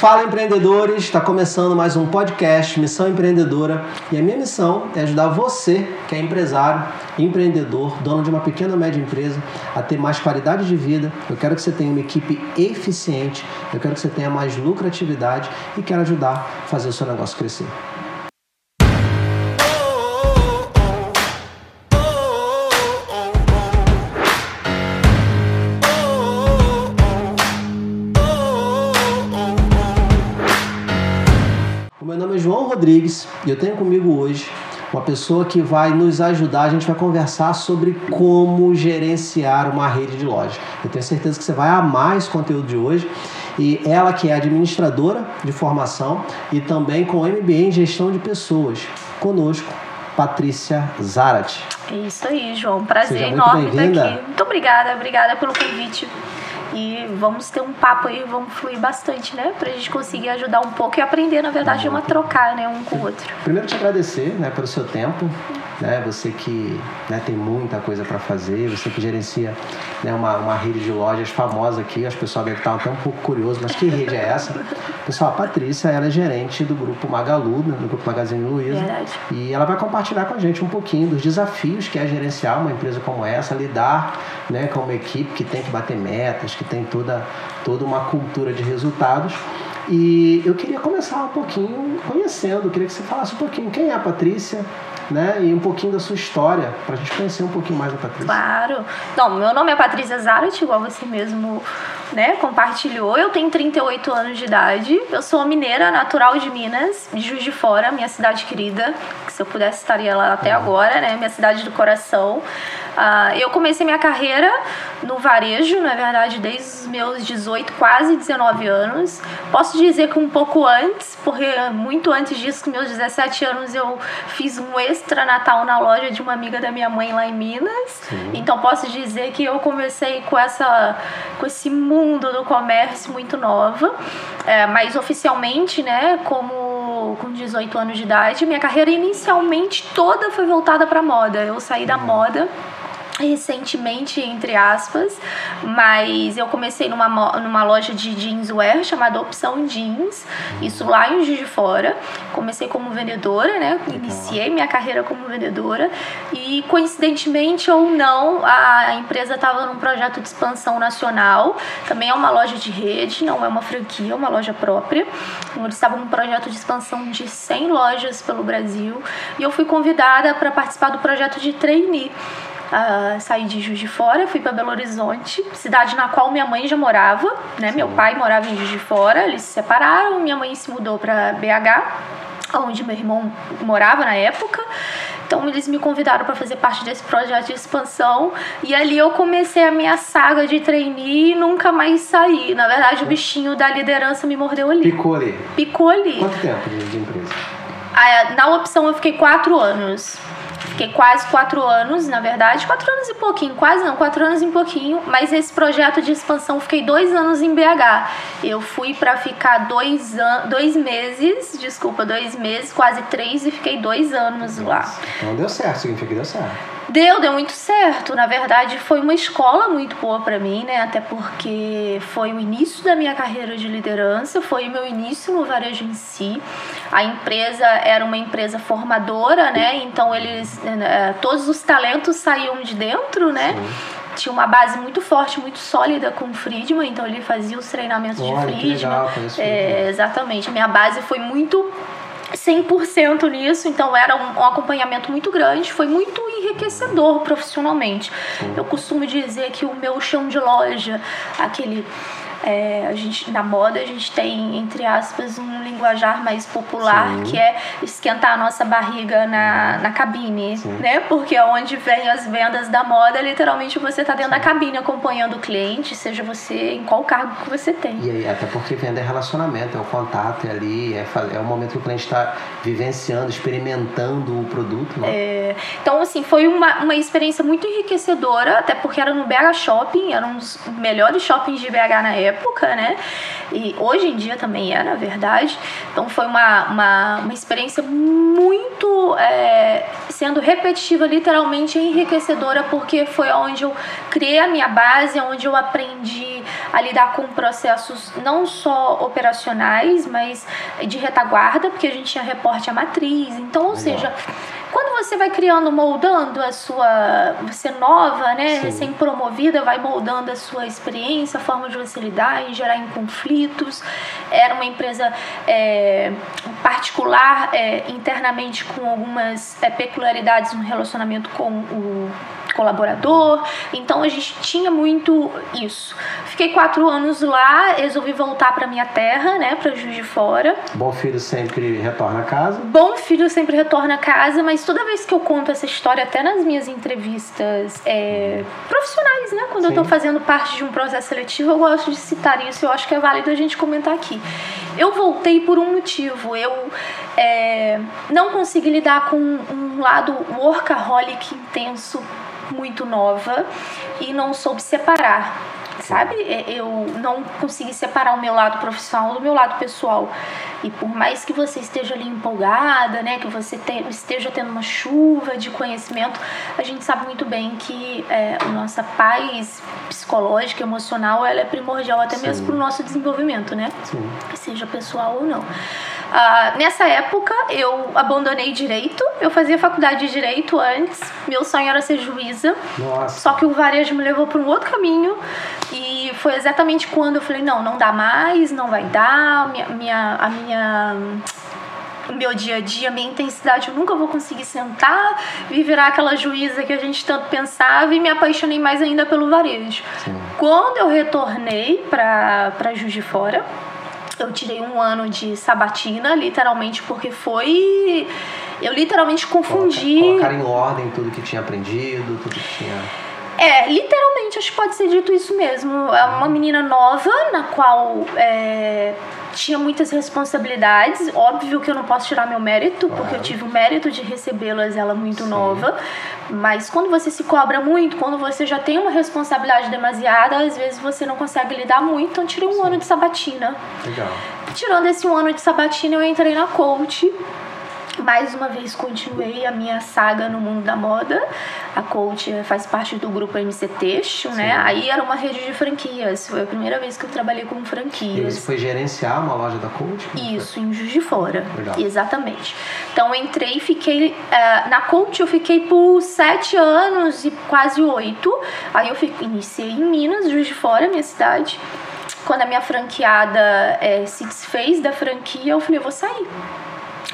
Fala empreendedores, está começando mais um podcast Missão Empreendedora e a minha missão é ajudar você que é empresário, empreendedor, dono de uma pequena ou média empresa a ter mais qualidade de vida. Eu quero que você tenha uma equipe eficiente, eu quero que você tenha mais lucratividade e quero ajudar a fazer o seu negócio crescer. Rodrigues e eu tenho comigo hoje uma pessoa que vai nos ajudar. A gente vai conversar sobre como gerenciar uma rede de loja. Eu tenho certeza que você vai amar esse conteúdo de hoje. E ela que é administradora de formação e também com MBA em gestão de pessoas. Conosco, Patrícia Zarate. É isso aí, João. Prazer enorme estar aqui. Muito obrigada, obrigada pelo convite. E vamos ter um papo aí, vamos fluir bastante, né? Pra gente conseguir ajudar um pouco e aprender, na verdade, uma trocar, né? Um com o outro. Primeiro te agradecer, né, pelo seu tempo, né? Você que né, tem muita coisa para fazer, você que gerencia né, uma, uma rede de lojas famosa aqui, as pessoas devem estar até um pouco curiosos, mas que rede é essa? Pessoal, a Patrícia, ela é gerente do grupo Magalu, né, do grupo Magazine Luiza. Verdade. E ela vai compartilhar com a gente um pouquinho dos desafios que é gerenciar uma empresa como essa, lidar né, com uma equipe que tem que bater metas, que tem toda, toda uma cultura de resultados. E eu queria começar um pouquinho conhecendo, queria que você falasse um pouquinho quem é a Patrícia, né? E um pouquinho da sua história, para a gente conhecer um pouquinho mais da Patrícia. Claro. Então, meu nome é Patrícia Zarat, igual você mesmo né, compartilhou. Eu tenho 38 anos de idade. Eu sou mineira, natural de Minas, de Juiz de Fora, minha cidade querida. Que se eu pudesse estaria lá até agora, né? Minha cidade do coração. Uh, eu comecei minha carreira no varejo, na verdade, desde os meus 18, quase 19 anos. Posso dizer que um pouco antes, porque muito antes disso, com meus 17 anos, eu fiz um extra Natal na loja de uma amiga da minha mãe lá em Minas. Sim. Então posso dizer que eu comecei com essa com esse mundo do comércio muito nova, é, mas oficialmente, né, como com 18 anos de idade, minha carreira inicialmente toda foi voltada para moda. Eu saí da uhum. moda recentemente, entre aspas, mas eu comecei numa, numa loja de jeanswear chamada Opção Jeans, isso lá em Juiz de Fora. Comecei como vendedora, né? Iniciei minha carreira como vendedora e, coincidentemente ou não, a empresa estava num projeto de expansão nacional. Também é uma loja de rede, não é uma franquia, é uma loja própria. Eles estavam num projeto de expansão de 100 lojas pelo Brasil e eu fui convidada para participar do projeto de trainee uh, saí de Juiz de Fora, fui para Belo Horizonte, cidade na qual minha mãe já morava, né? Sim. Meu pai morava em Juiz de Fora, eles se separaram, minha mãe se mudou para BH, onde meu irmão morava na época. Então eles me convidaram para fazer parte desse projeto de expansão e ali eu comecei a minha saga de trainee e nunca mais saí. Na verdade, o bichinho da liderança me mordeu ali. Picou ali. Picou ali. Quanto tempo de empresa? Ah, na opção eu fiquei quatro anos. Fiquei quase quatro anos, na verdade, quatro anos e pouquinho, quase não, quatro anos e pouquinho, mas esse projeto de expansão fiquei dois anos em BH. Eu fui para ficar dois, an dois meses, desculpa, dois meses, quase três, e fiquei dois anos Nossa. lá. Então deu certo, significa que deu certo. Deu, deu muito certo. Na verdade, foi uma escola muito boa para mim, né? Até porque foi o início da minha carreira de liderança, foi o meu início no varejo em si. A empresa era uma empresa formadora, né? Então eles eh, todos os talentos saíam de dentro, né? Sim tinha uma base muito forte, muito sólida com o Friedman, então ele fazia os treinamentos Olha, de Friedman. Legal, é, exatamente. Minha base foi muito 100% nisso, então era um, um, acompanhamento muito grande, foi muito enriquecedor profissionalmente. Eu costumo dizer que o meu chão de loja, aquele é, a gente, na moda a gente tem, entre aspas, um linguajar mais popular Sim. que é esquentar a nossa barriga na, na cabine, Sim. né? Porque é onde vem as vendas da moda, literalmente você está dentro Sim. da cabine acompanhando o cliente, seja você em qual cargo que você tem. E aí, até porque venda é relacionamento, é o contato, é ali, é, é o momento que o cliente está vivenciando, experimentando o produto. Né? É, então, assim, foi uma, uma experiência muito enriquecedora, até porque era no BH Shopping, era um dos melhores shoppings de BH na época época, né? E hoje em dia também é, na verdade. Então foi uma, uma, uma experiência muito é, sendo repetitiva, literalmente enriquecedora, porque foi onde eu criei a minha base, onde eu aprendi a lidar com processos não só operacionais, mas de retaguarda, porque a gente tinha reporte à matriz. Então, ou seja, quando você vai criando, moldando a sua. Você nova, né? Recém-promovida, vai moldando a sua experiência, a forma de você lidar e gerar em conflitos. Era uma empresa é, particular, é, internamente, com algumas é, peculiaridades no relacionamento com o colaborador. Então a gente tinha muito isso. Fiquei quatro anos lá, resolvi voltar para minha terra, né, para Juiz de Fora. Bom filho sempre retorna a casa. Bom filho sempre retorna a casa, mas toda vez que eu conto essa história, até nas minhas entrevistas é, profissionais, né, quando Sim. eu estou fazendo parte de um processo seletivo, eu gosto de citar isso. Eu acho que é válido a gente comentar aqui. Eu voltei por um motivo. Eu é, não consegui lidar com um lado workaholic intenso muito nova e não soube separar, sabe? É, eu não consegui separar o meu lado profissional do meu lado pessoal. E por mais que você esteja ali empolgada, né, que você te, esteja tendo uma chuva de conhecimento, a gente sabe muito bem que é, a nossa paz psicológica, emocional, ela é primordial até Sim. mesmo para o nosso desenvolvimento, né? Sim. Seja pessoal ou não. Ah, nessa época eu abandonei direito, eu fazia faculdade de direito antes, meu sonho era ser juíza. Nossa. Só que o varejo me levou para um outro caminho e foi exatamente quando eu falei: não, não dá mais, não vai dar, minha, minha, a minha meu dia a dia, minha intensidade, eu nunca vou conseguir sentar e virar aquela juíza que a gente tanto pensava e me apaixonei mais ainda pelo varejo. Sim. Quando eu retornei para Juiz de Fora, eu tirei um ano de sabatina, literalmente, porque foi. Eu literalmente confundi. Colocar em ordem tudo que tinha aprendido, tudo que tinha. É, literalmente, acho que pode ser dito isso mesmo. É uma menina nova, na qual é, tinha muitas responsabilidades. Óbvio que eu não posso tirar meu mérito, claro. porque eu tive o mérito de recebê-las ela muito Sim. nova. Mas quando você se cobra muito, quando você já tem uma responsabilidade demasiada, às vezes você não consegue lidar muito. Então, tirei um Sim. ano de sabatina. Legal. Tirando esse um ano de sabatina, eu entrei na coach mais uma vez continuei a minha saga no mundo da moda. A coach faz parte do grupo MC Texto, né? Aí era uma rede de franquias. Foi a primeira vez que eu trabalhei com franquias. E você foi gerenciar uma loja da coach? Isso, em Juiz de Fora. Legal. Exatamente. Então eu entrei e fiquei. Uh, na coach eu fiquei por sete anos e quase oito. Aí eu fiquei, iniciei em Minas, Juiz de Fora, minha cidade. Quando a minha franqueada é, se desfez da franquia, eu falei, eu vou sair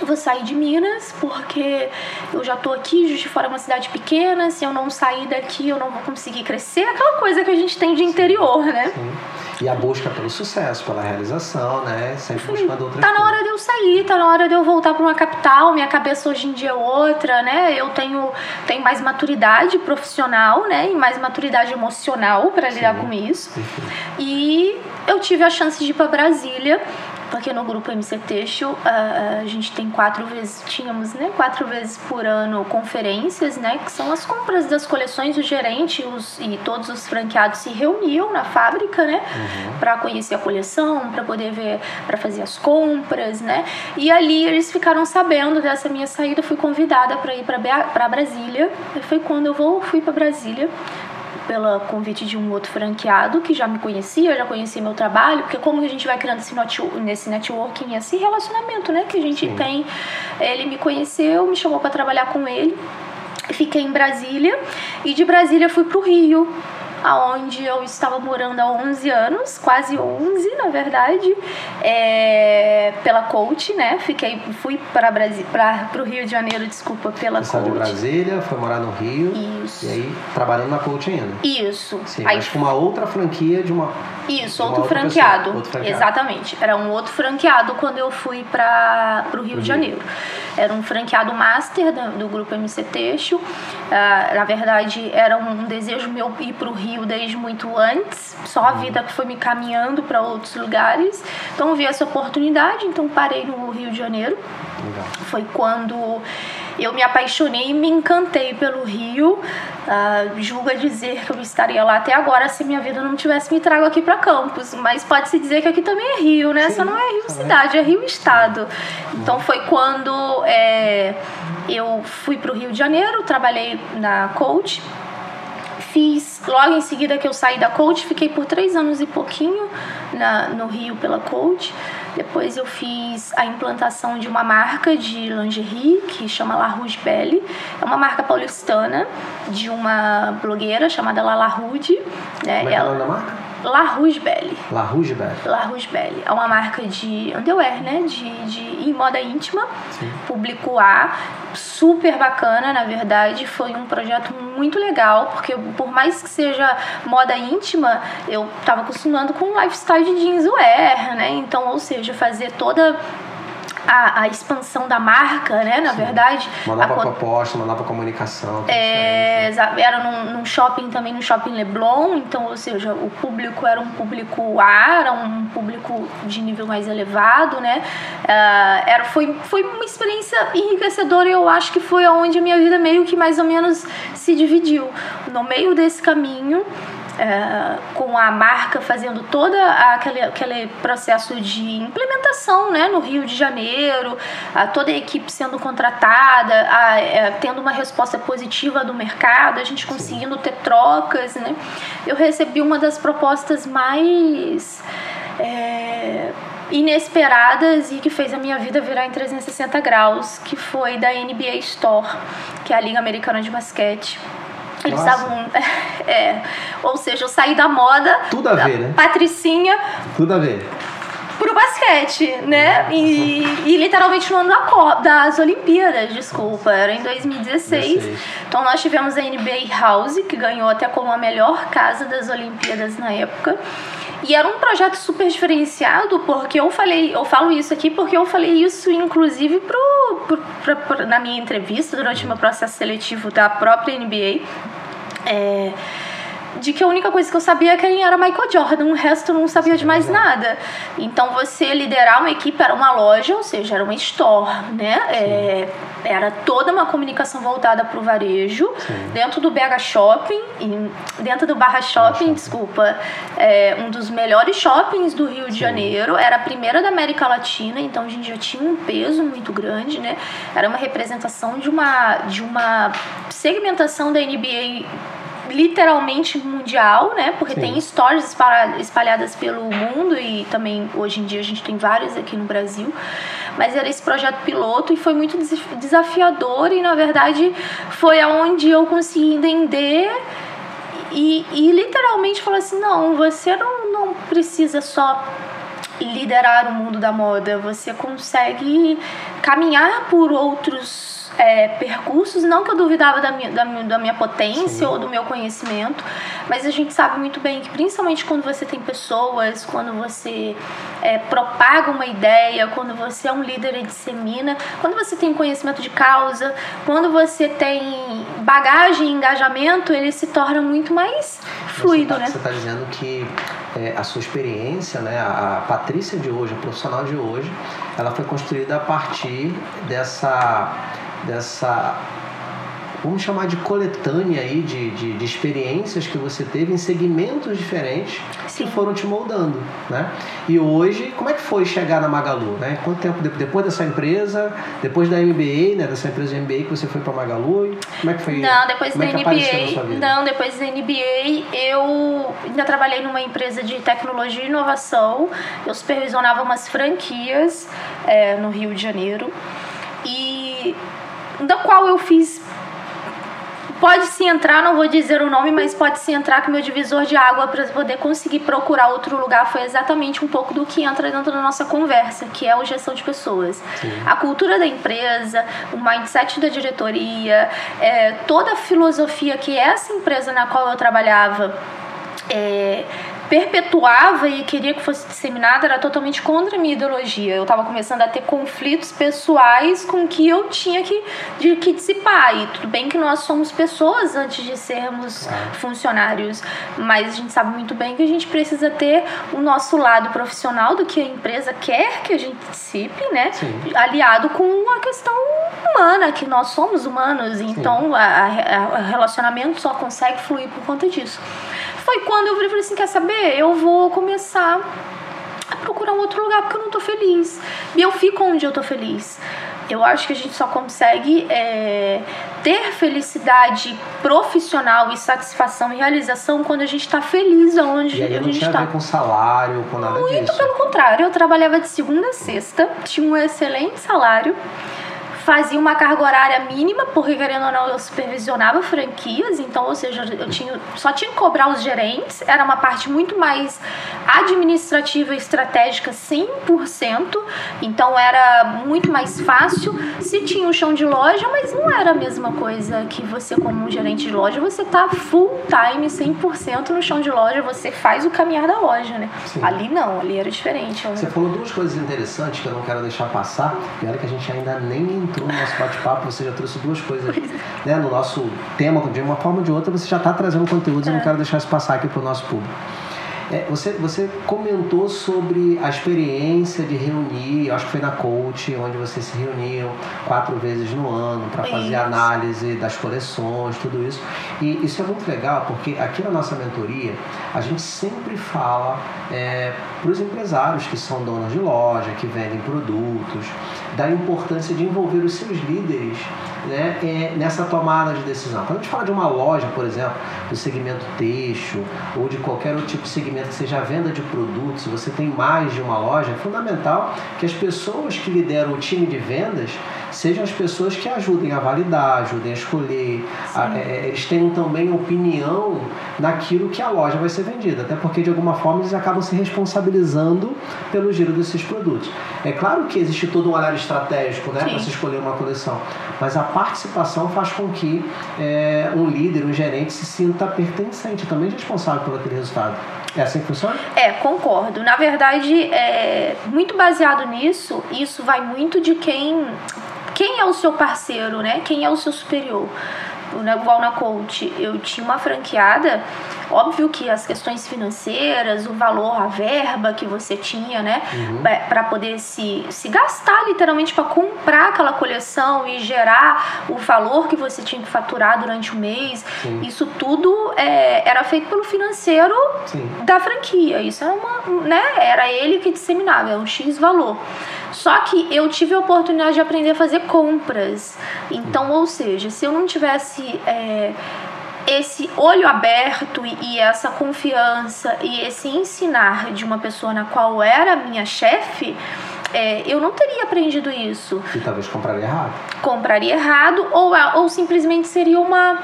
eu vou sair de Minas porque eu já tô aqui, Juiz de Fora é uma cidade pequena, se eu não sair daqui eu não vou conseguir crescer, aquela coisa que a gente tem de interior, né? Sim. E a busca pelo sucesso, pela realização, né? Sempre Sim. buscando outras Tá na hora de eu sair, tá na hora de eu voltar para uma capital, minha cabeça hoje em dia é outra, né? Eu tenho, tenho mais maturidade profissional, né? E mais maturidade emocional para lidar com isso. E eu tive a chance de ir para Brasília porque no grupo MC Texto a, a gente tem quatro vezes, tínhamos né, quatro vezes por ano conferências, né, que são as compras das coleções, o gerente os, e todos os franqueados se reuniam na fábrica, né, uhum. para conhecer a coleção, para poder ver, para fazer as compras, né, e ali eles ficaram sabendo dessa minha saída, fui convidada para ir para Brasília, e foi quando eu vou, fui para Brasília pelo convite de um outro franqueado que já me conhecia, já conhecia meu trabalho, porque como a gente vai criando esse, nesse networking, esse relacionamento, né, que a gente Sim. tem. Ele me conheceu, me chamou para trabalhar com ele. Fiquei em Brasília e de Brasília fui para o Rio aonde eu estava morando há 11 anos, quase 11 na verdade, é, pela coach, né? Fiquei, fui para para o Rio de Janeiro, desculpa, pela Você coach. De Brasília, foi morar no Rio. Isso. E aí trabalhando na coach ainda. Isso. Sim, aí, mas com uma outra franquia de uma Isso, outro, franqueado. outro franqueado. Exatamente. Era um outro franqueado quando eu fui para o Rio pro de Janeiro. Era um franqueado master do, do grupo MC Têxtil. Uh, na verdade, era um, desejo meu ir para o Rio Rio desde muito antes, só a vida que foi me caminhando para outros lugares. Então vi essa oportunidade, então parei no Rio de Janeiro. Legal. Foi quando eu me apaixonei e me encantei pelo Rio. Uh, julga dizer que eu estaria lá até agora se minha vida não tivesse me trago aqui para Campos. Mas pode-se dizer que aqui também é Rio, né? Sim, Só não é Rio cidade, é Rio estado. Então foi quando é, eu fui para o Rio de Janeiro, trabalhei na Coach fiz, logo em seguida que eu saí da coach, fiquei por três anos e pouquinho na, no Rio pela coach. Depois eu fiz a implantação de uma marca de lingerie que chama La Rouge Belle. É uma marca paulistana de uma blogueira chamada Lala Rude. Né? Como é, é o nome da marca? La Rouge Belle. La Rouge Belle. La Rouge Belle. É uma marca de underwear, né? De, de em moda íntima. Sim. Público A. Super bacana, na verdade. Foi um projeto muito legal, porque por mais que seja moda íntima, eu estava acostumando com lifestyle de jeanswear, né? Então, ou seja, fazer toda a, a expansão da marca, né? Na Sim. verdade. Uma nova a, proposta, uma nova comunicação. É, era num, num, shopping também, no shopping Leblon, então, ou seja, o público era um público A, era um público de nível mais elevado, né? Uh, era, foi, foi uma experiência enriquecedora e eu acho que foi onde a minha vida meio que mais ou menos se dividiu. No meio desse caminho, é, com a marca fazendo todo aquele, aquele processo de implementação né, no Rio de Janeiro, a, toda a equipe sendo contratada, a, é, tendo uma resposta positiva do mercado, a gente conseguindo ter trocas. Né? Eu recebi uma das propostas mais. É, inesperadas e que fez a minha vida virar em 360 graus, que foi da NBA Store, que é a Liga Americana de Basquete. Eles estavam. É, ou seja, eu saí da moda. Tudo a ver, né? Patricinha. Tudo a ver. Pro basquete, né? E, e, literalmente no ano da Copa, das Olimpíadas, desculpa, era em 2016. 16. Então nós tivemos a NBA House, que ganhou até como a melhor casa das Olimpíadas na época. E era um projeto super diferenciado, porque eu falei, eu falo isso aqui porque eu falei isso inclusive pro, pro, pro, pro na minha entrevista durante o meu processo seletivo da própria NBA. É, de que a única coisa que eu sabia é quem era Michael Jordan, o resto eu não sabia de mais nada. Então você liderar uma equipe era uma loja, ou seja, era uma store, né? É, era toda uma comunicação voltada para o varejo, Sim. dentro do BH Shopping, dentro do Barra Shopping, Shopping. desculpa, é, um dos melhores shoppings do Rio de Sim. Janeiro, era a primeira da América Latina, então a gente já tinha um peso muito grande, né? Era uma representação de uma, de uma segmentação da NBA literalmente mundial, né? Porque Sim. tem stories espalhadas pelo mundo e também hoje em dia a gente tem várias aqui no Brasil. Mas era esse projeto piloto e foi muito desafiador e na verdade foi aonde eu consegui entender e, e literalmente falar assim, não, você não, não precisa só liderar o mundo da moda, você consegue caminhar por outros é, percursos, não que eu duvidava da minha, da, da minha potência Sim. ou do meu conhecimento, mas a gente sabe muito bem que, principalmente quando você tem pessoas, quando você é, propaga uma ideia, quando você é um líder e dissemina, quando você tem conhecimento de causa, quando você tem bagagem e engajamento, ele se torna muito mais fluido, você tá, né? Você está dizendo que é, a sua experiência, né, a Patrícia de hoje, a profissional de hoje, ela foi construída a partir dessa dessa vamos chamar de coletânea aí de, de, de, experiências que você teve em segmentos diferentes Sim. que foram te moldando, né? E hoje, como é que foi chegar na Magalu, né? Quanto tempo depois dessa empresa, depois da MBA, né? Dessa empresa de MBA que você foi para Magalu, como é que foi? Não, depois da é MBA, não, depois da MBA eu ainda trabalhei numa empresa de tecnologia e inovação. Eu supervisionava umas franquias é, no Rio de Janeiro e da qual eu fiz. Pode se entrar, não vou dizer o nome, mas pode se entrar que meu divisor de água para poder conseguir procurar outro lugar foi exatamente um pouco do que entra dentro da nossa conversa, que é o gestão de pessoas. Sim. A cultura da empresa, o mindset da diretoria, é, toda a filosofia que essa empresa na qual eu trabalhava é, perpetuava e queria que fosse disseminada era totalmente contra a minha ideologia. Eu estava começando a ter conflitos pessoais com que eu tinha que, de, que dissipar. E tudo bem que nós somos pessoas antes de sermos funcionários, mas a gente sabe muito bem que a gente precisa ter o nosso lado profissional do que a empresa quer que a gente dissipe, né? Sim. Aliado com a questão humana, que nós somos humanos, então o relacionamento só consegue fluir por conta disso foi quando eu falei assim: quer saber? Eu vou começar a procurar um outro lugar porque eu não tô feliz. E eu fico onde eu tô feliz. Eu acho que a gente só consegue é, ter felicidade profissional e satisfação e realização quando a gente está feliz aonde e aí a não gente tinha está. a ver com salário, com nada Muito disso. pelo contrário, eu trabalhava de segunda a sexta, tinha um excelente salário, fazia uma carga horária mínima, porque querendo ou não, eu supervisionava franquias, então, ou seja, eu tinha, só tinha que cobrar os gerentes, era uma parte muito mais administrativa e estratégica 100%, então era muito mais fácil. Se tinha um chão de loja, mas não era a mesma coisa que você, como um gerente de loja, você tá full time, 100% no chão de loja, você faz o caminhar da loja, né? Sim. Ali não, ali era diferente. Você falou duas coisas interessantes que eu não quero deixar passar. E olha que a gente ainda nem entrou no nosso bate-papo, você já trouxe duas coisas né, no nosso tema, de uma forma ou de outra, você já está trazendo conteúdos, eu não quero deixar isso passar aqui para o nosso público. É, você, você comentou sobre a experiência de reunir, eu acho que foi na Coach, onde vocês se reuniam quatro vezes no ano para fazer análise das coleções, tudo isso. E isso é muito legal porque aqui na nossa mentoria a gente sempre fala para os empresários que são donos de loja, que vendem produtos, da importância de envolver os seus líderes né, é, nessa tomada de decisão. Quando a gente fala de uma loja, por exemplo, do segmento têxtil ou de qualquer outro tipo de segmento que seja a venda de produtos, se você tem mais de uma loja, é fundamental que as pessoas que lideram o time de vendas sejam as pessoas que ajudem a validar, ajudem a escolher, a, é, eles tenham também opinião naquilo que a loja vai ser vendida, até porque de alguma forma eles acabam se responsabilizando pelo giro desses produtos. É claro que existe todo um olhar estratégico né, para se escolher uma coleção, mas a participação faz com que é, um líder, um gerente se sinta pertencente, também responsável por aquele resultado. É assim que funciona? É, concordo. Na verdade, é muito baseado nisso, isso vai muito de quem quem é o seu parceiro, né? Quem é o seu superior. Igual na coach, eu tinha uma franqueada, óbvio que as questões financeiras, o valor, a verba que você tinha, né, Uhum. para poder se, se gastar literalmente para comprar aquela coleção e gerar o valor que você tinha que faturar durante o mês, Sim. isso tudo é, era feito pelo financeiro Sim. da franquia. Isso era uma, né? Era ele que disseminava, é um X valor. Só que eu tive a oportunidade de aprender a fazer compras. Então, ou seja, se eu não tivesse é, esse olho aberto e, essa confiança e esse ensinar de uma pessoa na qual era minha chefe, é, eu não teria aprendido isso. E talvez compraria errado. Compraria errado ou, ou simplesmente seria uma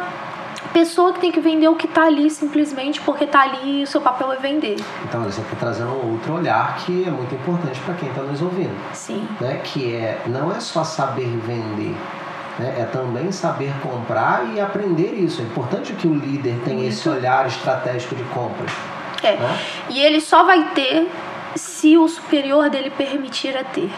pessoa que tem que vender o que tá ali simplesmente porque tá ali e o seu papel é vender. Então você está trazendo um outro olhar que é muito importante para quem está nos ouvindo. Sim. Né? Que é, não é só saber vender? É também saber comprar e aprender isso. É importante que o líder tenha esse olhar estratégico de compras. É. Né? E ele só vai ter se o superior dele permitir a ter.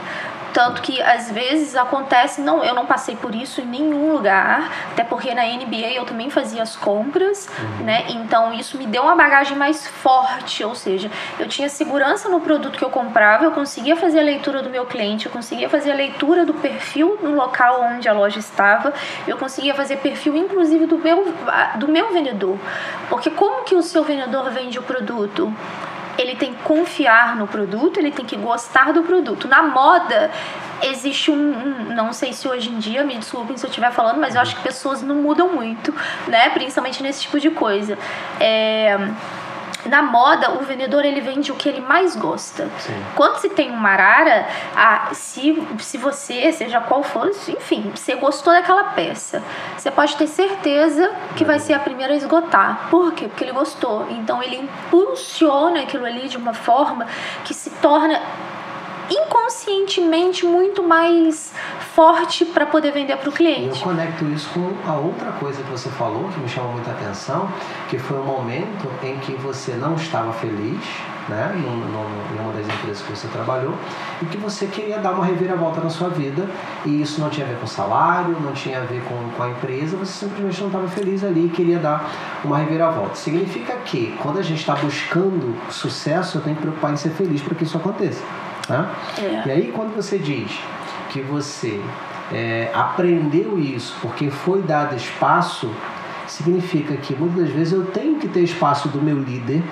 Tanto que às vezes acontece, não, eu não passei por isso em nenhum lugar, até porque na NBA eu também fazia as compras, né? Então isso me deu uma bagagem mais forte, ou seja, eu tinha segurança no produto que eu comprava, eu conseguia fazer a leitura do meu cliente, eu conseguia fazer a leitura do perfil no local onde a loja estava, eu conseguia fazer perfil inclusive do meu, do meu vendedor. Porque como que o seu vendedor vende o produto? Ele tem que confiar no produto, ele tem que gostar do produto. Na moda, existe um, um, não sei se hoje em dia, me desculpem se eu estiver falando, mas eu acho que pessoas não mudam muito, né? Principalmente nesse tipo de coisa. É, na moda, o vendedor ele vende o que ele mais gosta. Sim. Quando se tem uma arara, ah, se, se você, seja qual for, enfim, você gostou daquela peça, você pode ter certeza que vai ser a primeira a esgotar. Por quê? Porque ele gostou. Então ele impulsiona aquilo ali de uma forma que se torna inconscientemente muito mais forte para poder vender para o E eu cliente. conecto isso com a outra coisa que você falou, que me chamou muita atenção, que foi um momento em que você não estava feliz, né, em uma das empresas que você trabalhou, e que você queria dar uma reviravolta na sua vida, e isso não tinha a ver com salário, não tinha a ver com, com a empresa, você simplesmente não estava feliz ali e queria dar uma reviravolta. Significa que, quando a gente está buscando sucesso, eu tenho que preocupar em ser feliz para que isso aconteça. Né? É. E aí, quando você diz que você é, aprendeu isso porque foi dado espaço, significa que muitas das vezes eu tenho que ter espaço do meu líder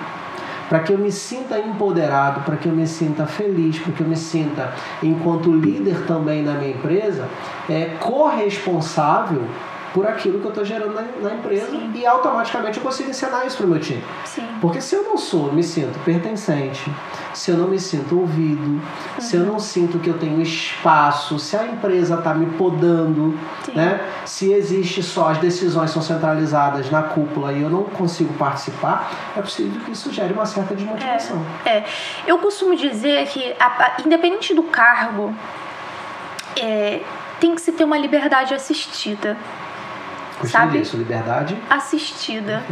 para que eu me sinta empoderado, para que eu me sinta feliz, para que eu me sinta, enquanto líder também da minha empresa, é, corresponsável por aquilo que eu estou gerando na, na empresa Sim. e automaticamente eu consigo ensinar isso para o meu time. Sim. Porque se eu não sou, me sinto pertencente, se eu não me sinto ouvido, uhum. se eu não sinto que eu tenho espaço, se a empresa está me podando, né? se existe só as decisões são centralizadas na cúpula e eu não consigo participar, é possível que isso gere uma certa desmotivação. É, é. eu costumo dizer que, a, a, independente do cargo, é, tem que se ter uma liberdade assistida. Sabe? Disso, liberdade assistida.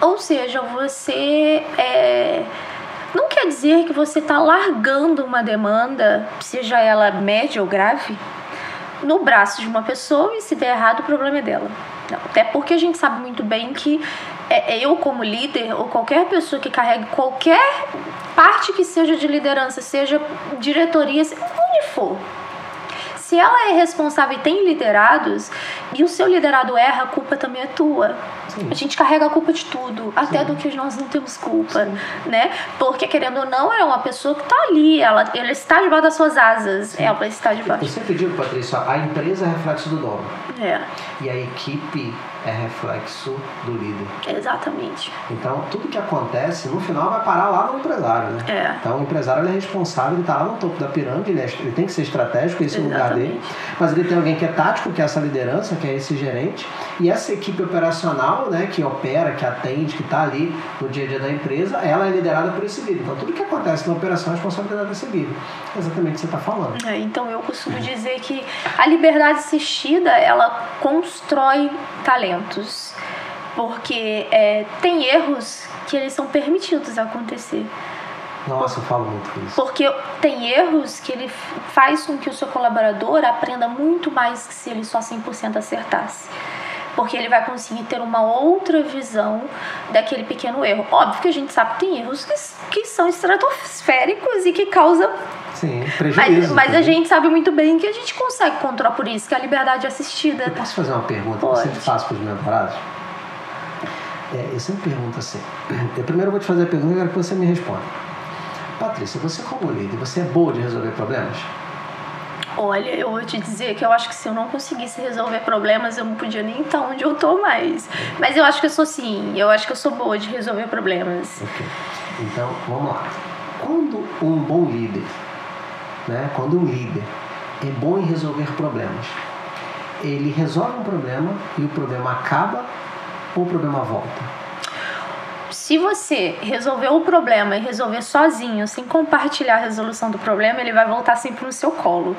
Ou seja, você é, não quer dizer que você está largando uma demanda, seja ela média ou grave, no braço de uma pessoa e se der errado o problema é dela. Não, até porque a gente sabe muito bem que é, é eu como líder ou qualquer pessoa que carregue qualquer parte que seja de liderança, seja diretoria, onde for, se ela é responsável e tem liderados, e o seu liderado erra, a culpa também é tua. Sim. A gente carrega a culpa de tudo, até Sim. do que nós não temos culpa, Sim. né? Porque querendo ou não, é uma pessoa que está ali, ela, ela está debaixo das suas asas, ela está debaixo. Eu sempre digo, Patrícia, a empresa é reflexo do dono. É. E a equipe é reflexo do líder. Exatamente. Então, tudo que acontece, no final, vai parar lá no empresário, né? É. Então, o empresário é responsável, ele está lá no topo da pirâmide, ele, é, ele, tem que ser estratégico, esse o lugar dele. Mas ele tem alguém que é tático, que é essa liderança, que é esse gerente. E essa equipe operacional, né, que opera, que atende, que está ali no dia a dia da empresa, ela é liderada por esse líder. Então, tudo que acontece na operação é responsabilidade desse líder. É exatamente o que você está falando. É, então, eu costumo dizer que a liberdade assistida, ela constrói talentos. Porque é, tem erros que eles são permitidos acontecer. Nossa, eu falo muito isso. Porque tem erros que ele faz com que o seu colaborador aprenda muito mais que se ele só 100% acertasse. Porque ele vai conseguir ter uma outra visão daquele pequeno erro. Óbvio que a gente sabe que tem erros que, que são estratosféricos e que causam Sim, prejuízo. Mas, mas a gente sabe muito bem que a gente consegue controlar por isso, que é a liberdade assistida. Eu posso fazer uma pergunta Pode. que eu sempre faço para os mentorados? É, eu sempre pergunto assim. Eu primeiro vou te fazer a pergunta e quero que você me responda. Patrícia, você como líder, você é boa de resolver problemas? Olha, eu vou te dizer que eu acho que se eu não conseguisse resolver problemas, eu não podia nem estar onde eu tô mais. Mas eu acho que eu sou sim, eu acho que eu sou boa de resolver problemas. Ok. Então, vamos lá. Quando um bom líder, né, quando um líder é bom em resolver problemas, ele resolve um problema e o problema acaba ou o problema volta? Se você resolver o problema e resolver sozinho, sem compartilhar a resolução do problema, ele vai voltar sempre no seu colo.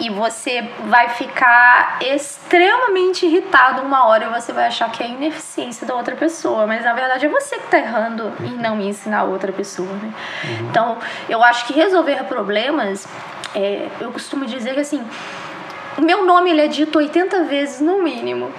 E você vai ficar extremamente irritado uma hora e você vai achar que é a ineficiência da outra pessoa. Mas na verdade é você que está errando em não me ensinar a outra pessoa. Né? Uhum. Então eu acho que resolver problemas, é, eu costumo dizer que assim, o meu nome ele é dito 80 vezes no mínimo.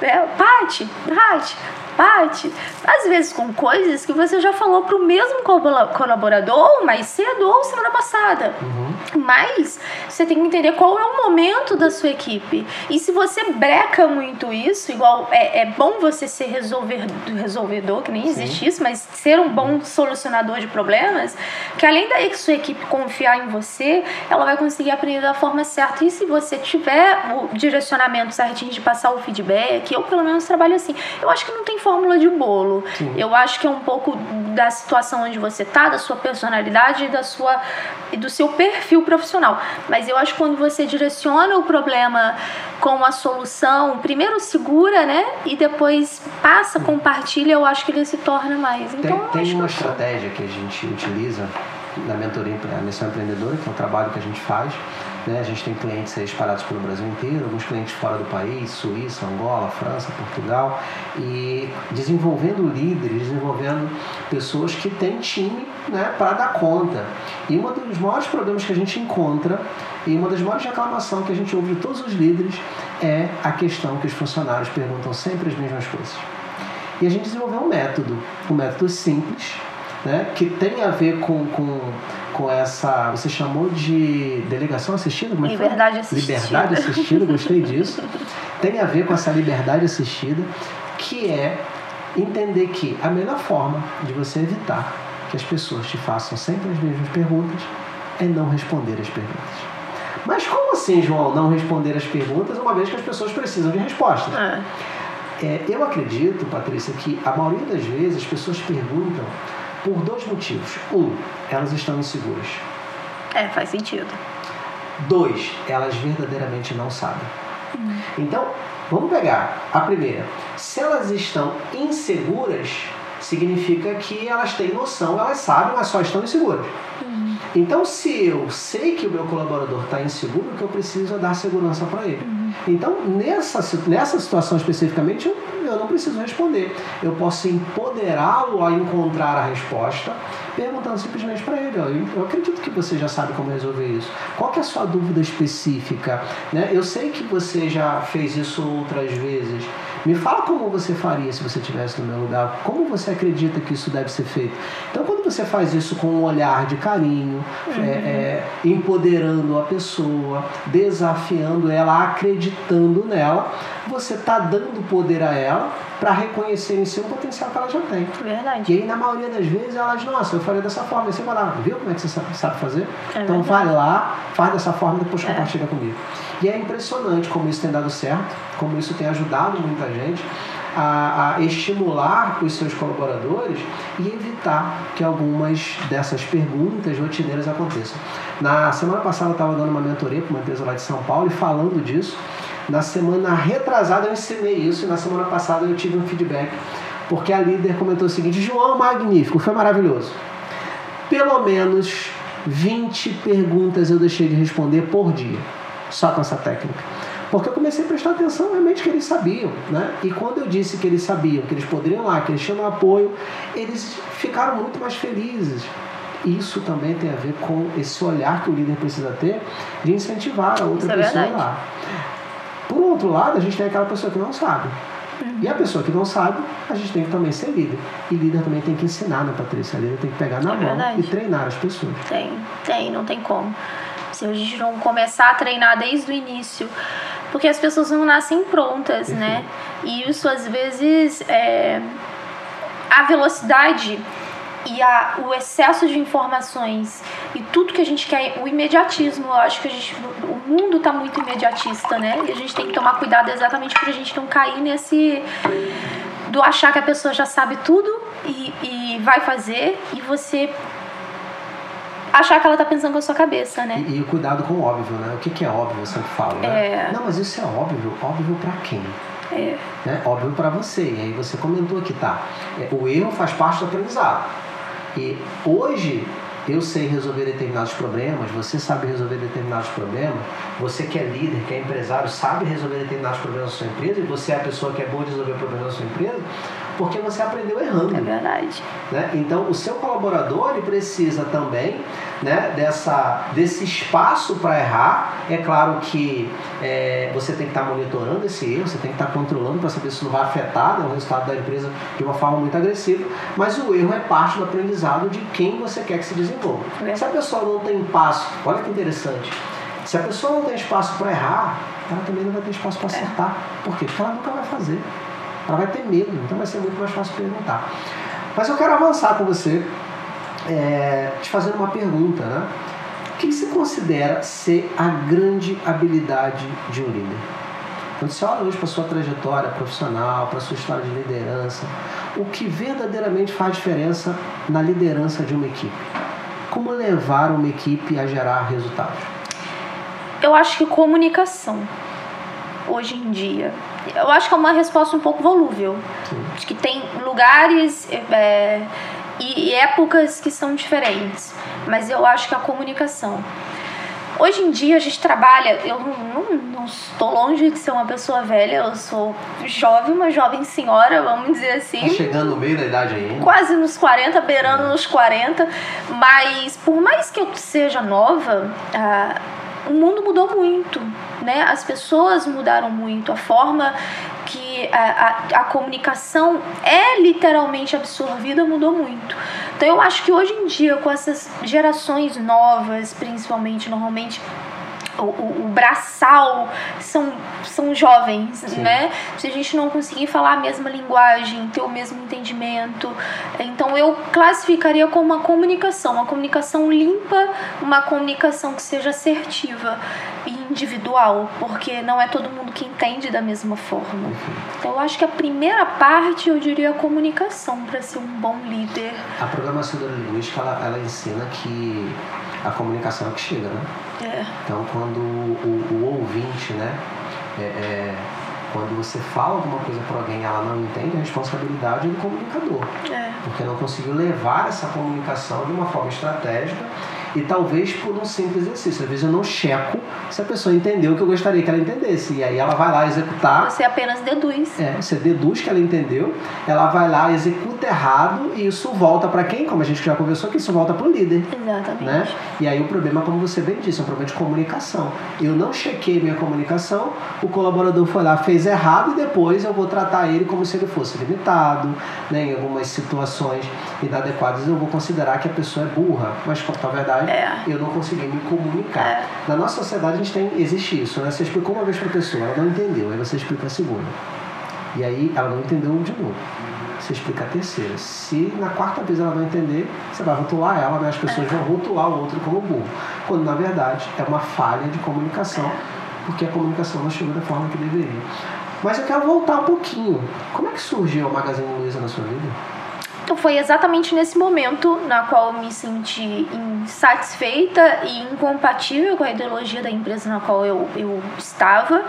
É, Pati, Pati, parte, às vezes com coisas que você já falou para o mesmo colaborador mais cedo ou semana passada. Uhum. Mas você tem que entender qual é o momento da sua equipe. E se você breca muito isso, igual é, é bom você ser resolver, resolvedor, que nem Sim. existe isso, mas ser um bom solucionador de problemas, que além da sua equipe confiar em você, ela vai conseguir aprender da forma certa. E se você tiver o direcionamento certinho de passar o feedback, eu pelo menos trabalho assim. Eu acho que não tem fórmula de bolo. Sim. Eu acho que é um pouco da situação onde você tá, da sua personalidade e da sua e do seu perfil profissional. Mas eu acho que quando você direciona o problema com a solução, primeiro segura, né? E depois passa, compartilha, eu acho que ele se torna mais. Então, tem, tem uma estratégia que a gente utiliza na mentoria a missão empreendedora, que é um trabalho que a gente faz né? A gente tem clientes espalhados pelo Brasil inteiro, alguns clientes fora do país, Suíça, Angola, França, Portugal, e desenvolvendo líderes, desenvolvendo pessoas que têm time né, para dar conta. E um dos maiores problemas que a gente encontra e uma das maiores reclamações que a gente ouve de todos os líderes é a questão que os funcionários perguntam sempre as mesmas coisas. E a gente desenvolveu um método, um método simples, né, que tem a ver com, com, com essa. Você chamou de delegação assistida? Como é liberdade assistida. Liberdade assistida, gostei disso. Tem a ver com essa liberdade assistida, que é entender que a melhor forma de você evitar que as pessoas te façam sempre as mesmas perguntas é não responder as perguntas. Mas como assim, João, não responder as perguntas uma vez que as pessoas precisam de respostas? É. É, eu acredito, Patrícia, que a maioria das vezes as pessoas perguntam por dois motivos. Um, elas estão inseguras. É, faz sentido. Dois, elas verdadeiramente não sabem. Então, vamos pegar a primeira. Se elas estão inseguras, significa que elas têm noção, elas sabem, mas só estão inseguras. Então, se eu sei que o meu colaborador está inseguro, o que eu preciso é dar segurança para ele. Então, nessa, nessa situação especificamente, eu, eu não preciso responder. Eu posso empoderá-lo a encontrar a resposta, perguntando simplesmente para ele: eu, acredito que você já sabe como resolver isso. Qual é a sua dúvida específica? Né? Eu sei que você já fez isso outras vezes. Me fala como você faria se você estivesse no meu lugar. Como você acredita que isso deve ser feito? Então, quando você faz isso com um olhar de carinho, é, é, empoderando a pessoa, desafiando ela, acreditando nela, você está dando poder a ela para reconhecer em si o potencial que ela já tem. Verdade. E aí, na maioria das vezes, elas, nossa, eu falei dessa forma. Aí você vai lá, viu como é que você sabe, fazer? É então, vai lá, faz dessa forma e depois É. compartilha comigo. E é impressionante como isso tem dado certo, como isso tem ajudado muita gente a, a estimular os seus colaboradores e evitar que algumas dessas perguntas rotineiras aconteçam. Na semana passada, eu estava dando uma mentoria para uma empresa lá de São Paulo e falando disso. Na semana retrasada, eu ensinei isso e na semana passada eu tive um feedback porque a líder comentou o seguinte: João, magnífico, foi maravilhoso. Pelo menos 20 perguntas eu deixei de responder por dia, só com essa técnica. Porque eu comecei a prestar atenção realmente que eles sabiam, né? E quando eu disse que eles sabiam, que eles poderiam lá, que eles tinham apoio, eles ficaram muito mais felizes. Isso também tem a ver com esse olhar que o líder precisa ter de incentivar a outra é pessoa verdade. lá. Por outro lado, a gente tem aquela pessoa que não sabe. E a pessoa que não sabe, a gente tem que também ser líder. E líder também tem que ensinar, né, Patrícia? A líder tem que pegar na É mão verdade. e treinar as pessoas. Tem, tem, não tem como. Se a gente não começar a treinar desde o início, porque as pessoas não nascem prontas, né? E isso às vezes é a velocidade e a, o excesso de informações e tudo que a gente quer, o imediatismo, eu acho que a gente, o mundo tá muito imediatista, né? E a gente tem que tomar cuidado exatamente pra gente não cair nesse do achar que a pessoa já sabe tudo e, e vai fazer e você achar que ela tá pensando com a sua cabeça, né? E, e o cuidado com o óbvio, né? O que, que é óbvio, eu sempre falo, né? É. Não, mas isso é óbvio. Óbvio pra quem? É. Né? Óbvio pra você. E aí você comentou aqui, tá? É, o erro faz parte do aprendizado. E hoje eu sei resolver determinados problemas, você sabe resolver determinados problemas, você que é líder, que é empresário, sabe resolver determinados problemas da sua empresa, e você é a pessoa que é boa de resolver problemas da sua empresa, porque você aprendeu errando. É verdade. né? Então, o seu colaborador ele precisa também né, dessa, desse espaço para errar. É claro que é, você tem que estar monitorando esse erro, você tem que estar controlando para saber se não vai afetar né, o resultado da empresa de uma forma muito agressiva. Mas o erro é parte do aprendizado de quem você quer que se desenvolva. É. Se a pessoa não tem espaço, olha que interessante. Se a pessoa não tem espaço para errar, ela também não vai ter espaço para acertar. Por quê? Porque ela nunca vai fazer. Ela vai ter medo, então vai ser muito mais fácil perguntar. Mas eu quero avançar com você, é, te fazendo uma pergunta, né? O que você considera ser a grande habilidade de um líder? Quando você olha hoje para a sua trajetória profissional, para a sua história de liderança, o que verdadeiramente faz diferença na liderança de uma equipe? Como levar uma equipe a gerar resultados? Eu acho que comunicação, hoje em dia. Eu acho que é uma resposta um pouco volúvel. Sim. Acho que tem lugares é, e, e épocas que são diferentes. Mas eu acho que a comunicação. Hoje em dia a gente trabalha, eu não, não, não estou longe de ser uma pessoa velha, eu sou jovem, uma jovem senhora, vamos dizer assim Tá chegando no meio da idade ainda? quase nos 40, beirando nos 40, mas por mais que eu seja nova, ah, o mundo mudou muito, né? As pessoas mudaram muito, a forma que a, a, a comunicação é literalmente absorvida mudou muito. Então eu acho que hoje em dia, com essas gerações novas, principalmente, normalmente o, o, o, braçal são, são jovens, Sim. né? Se a gente não conseguir falar a mesma linguagem, ter o mesmo entendimento. Então eu classificaria como uma comunicação, uma comunicação limpa, uma comunicação que seja assertiva e individual, porque não é todo mundo que entende da mesma forma. Então eu acho que a primeira parte eu diria a comunicação para ser um bom líder. A programação neurolinguística ela, ela ensina que a comunicação é que chega, né? É. Então, quando o, o ouvinte, né, é, é, quando você fala alguma coisa para alguém e ela não entende, a responsabilidade é do comunicador. É. Porque não conseguiu levar essa comunicação de uma forma estratégica e talvez por um simples exercício. Às vezes eu não checo se a pessoa entendeu o que eu gostaria que ela entendesse. E aí ela vai lá executar. Você apenas deduz. É, você deduz que ela entendeu, ela vai lá, executa errado e isso volta para quem? Como a gente já conversou, que isso volta para o líder. Exatamente. Né? E aí o problema, como você bem disse, é um problema de comunicação. Eu não chequei minha comunicação, o colaborador foi lá, fez errado e depois eu vou tratar ele como se ele fosse limitado, né? em algumas situações inadequadas eu vou considerar que a pessoa é burra. Mas, na verdade, é. eu não consegui me comunicar. É. Na nossa sociedade a gente tem, existe isso, né? Você explicou uma vez para a pessoa, ela não entendeu, aí você explica a segunda. E aí ela não entendeu de novo. Você explica a terceira. Se na quarta vez ela não entender, você vai rotular ela, né? As pessoas vão rotular o outro como burro. Quando na verdade é uma falha de comunicação, porque a comunicação não chegou da forma que deveria. Mas eu quero voltar um pouquinho. Como é que surgiu a Magazine Luiza na sua vida? Então foi exatamente nesse momento na qual eu me senti insatisfeita e incompatível com a ideologia da empresa na qual eu, eu estava.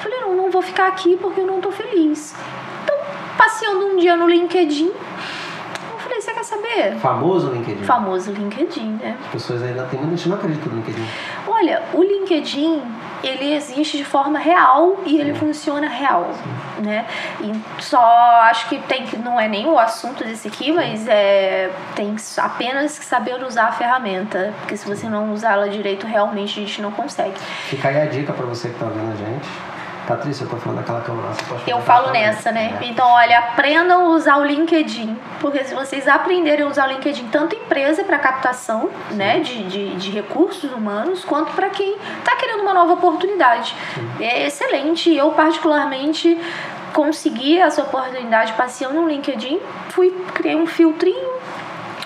Falei, não, não vou ficar aqui porque eu não estou feliz. Então, passeando um dia no LinkedIn, quer saber? Famoso LinkedIn? Famoso LinkedIn, né? As pessoas ainda tem muita gente não acredita no LinkedIn. Olha, o LinkedIn ele existe de forma real e ele funciona real, né? E só acho que tem que não é nem o assunto desse aqui, mas é tem apenas que saber usar a ferramenta, porque se você não usar ela direito, realmente a gente não consegue. Fica aí a dica para você que está vendo a gente Patrícia, eu tô falando daquela câmera lá, você pode Eu falo nessa, né? É. Então, olha, aprendam a usar o LinkedIn, porque se vocês aprenderem a usar o LinkedIn, tanto empresa para captação, Sim. né, de, de, de, recursos humanos, quanto para quem está querendo uma nova oportunidade. Sim. É excelente. Eu, particularmente, consegui essa oportunidade passeando no LinkedIn, fui, criei um filtrinho,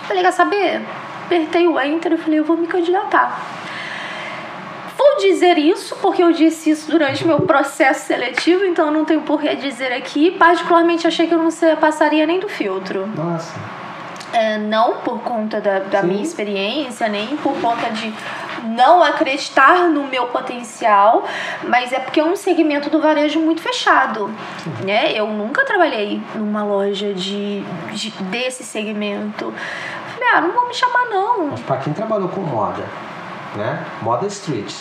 falei, quer saber? Apertei o enter e falei, eu vou me candidatar vou dizer isso, porque eu disse isso durante meu processo seletivo, então não tenho por que dizer aqui. Particularmente achei que eu não passaria nem do filtro. Nossa. É, não por conta da, da minha experiência, nem por conta de não acreditar no meu potencial, mas é porque é um segmento do varejo muito fechado, né? Eu nunca trabalhei numa loja de, de desse segmento. Falei, ah, não vou me chamar não. Mas para quem trabalhou com moda, né? Moda street,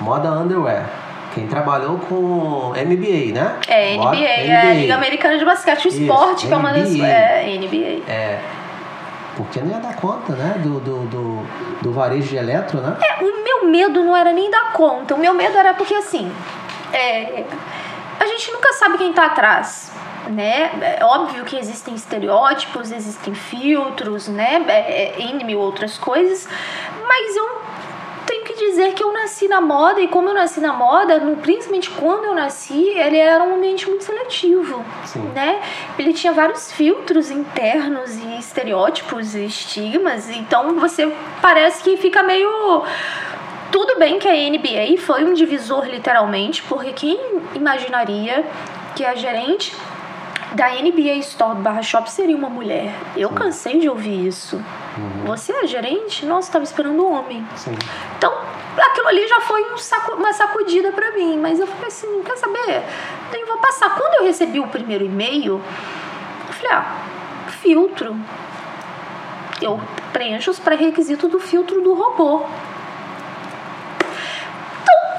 moda underwear. Quem trabalhou com NBA, né? É, NBA, NBA. é a Liga Americana de Basquete, o Isso, esporte, que é uma das. É, NBA. É. Porque não ia dar conta, né? Do, do, do, do varejo de eletro, né? É, o meu medo não era nem dar conta. O meu medo era porque, assim, é, a gente nunca sabe quem tá atrás né? É óbvio que existem estereótipos, existem filtros, né? É, é, N mil outras coisas, mas eu que dizer que eu nasci na moda e como eu nasci na moda, no, principalmente quando eu nasci, ele era um ambiente muito seletivo, Sim. né? Ele tinha vários filtros internos e estereótipos e estigmas, então você parece que fica meio tudo bem que a NBA foi um divisor literalmente, porque quem imaginaria que a gerente da NBA Store barra shop seria uma mulher. Eu Sim. cansei de ouvir isso. Uhum. Você é gerente? Nossa, estava esperando um homem. Sim. Então, aquilo ali já foi um saco, uma sacudida para mim. Mas eu falei assim, quer saber? Eu vou passar. Quando eu recebi o primeiro e-mail, eu falei, ah, filtro. Eu preencho os pré-requisitos do filtro do robô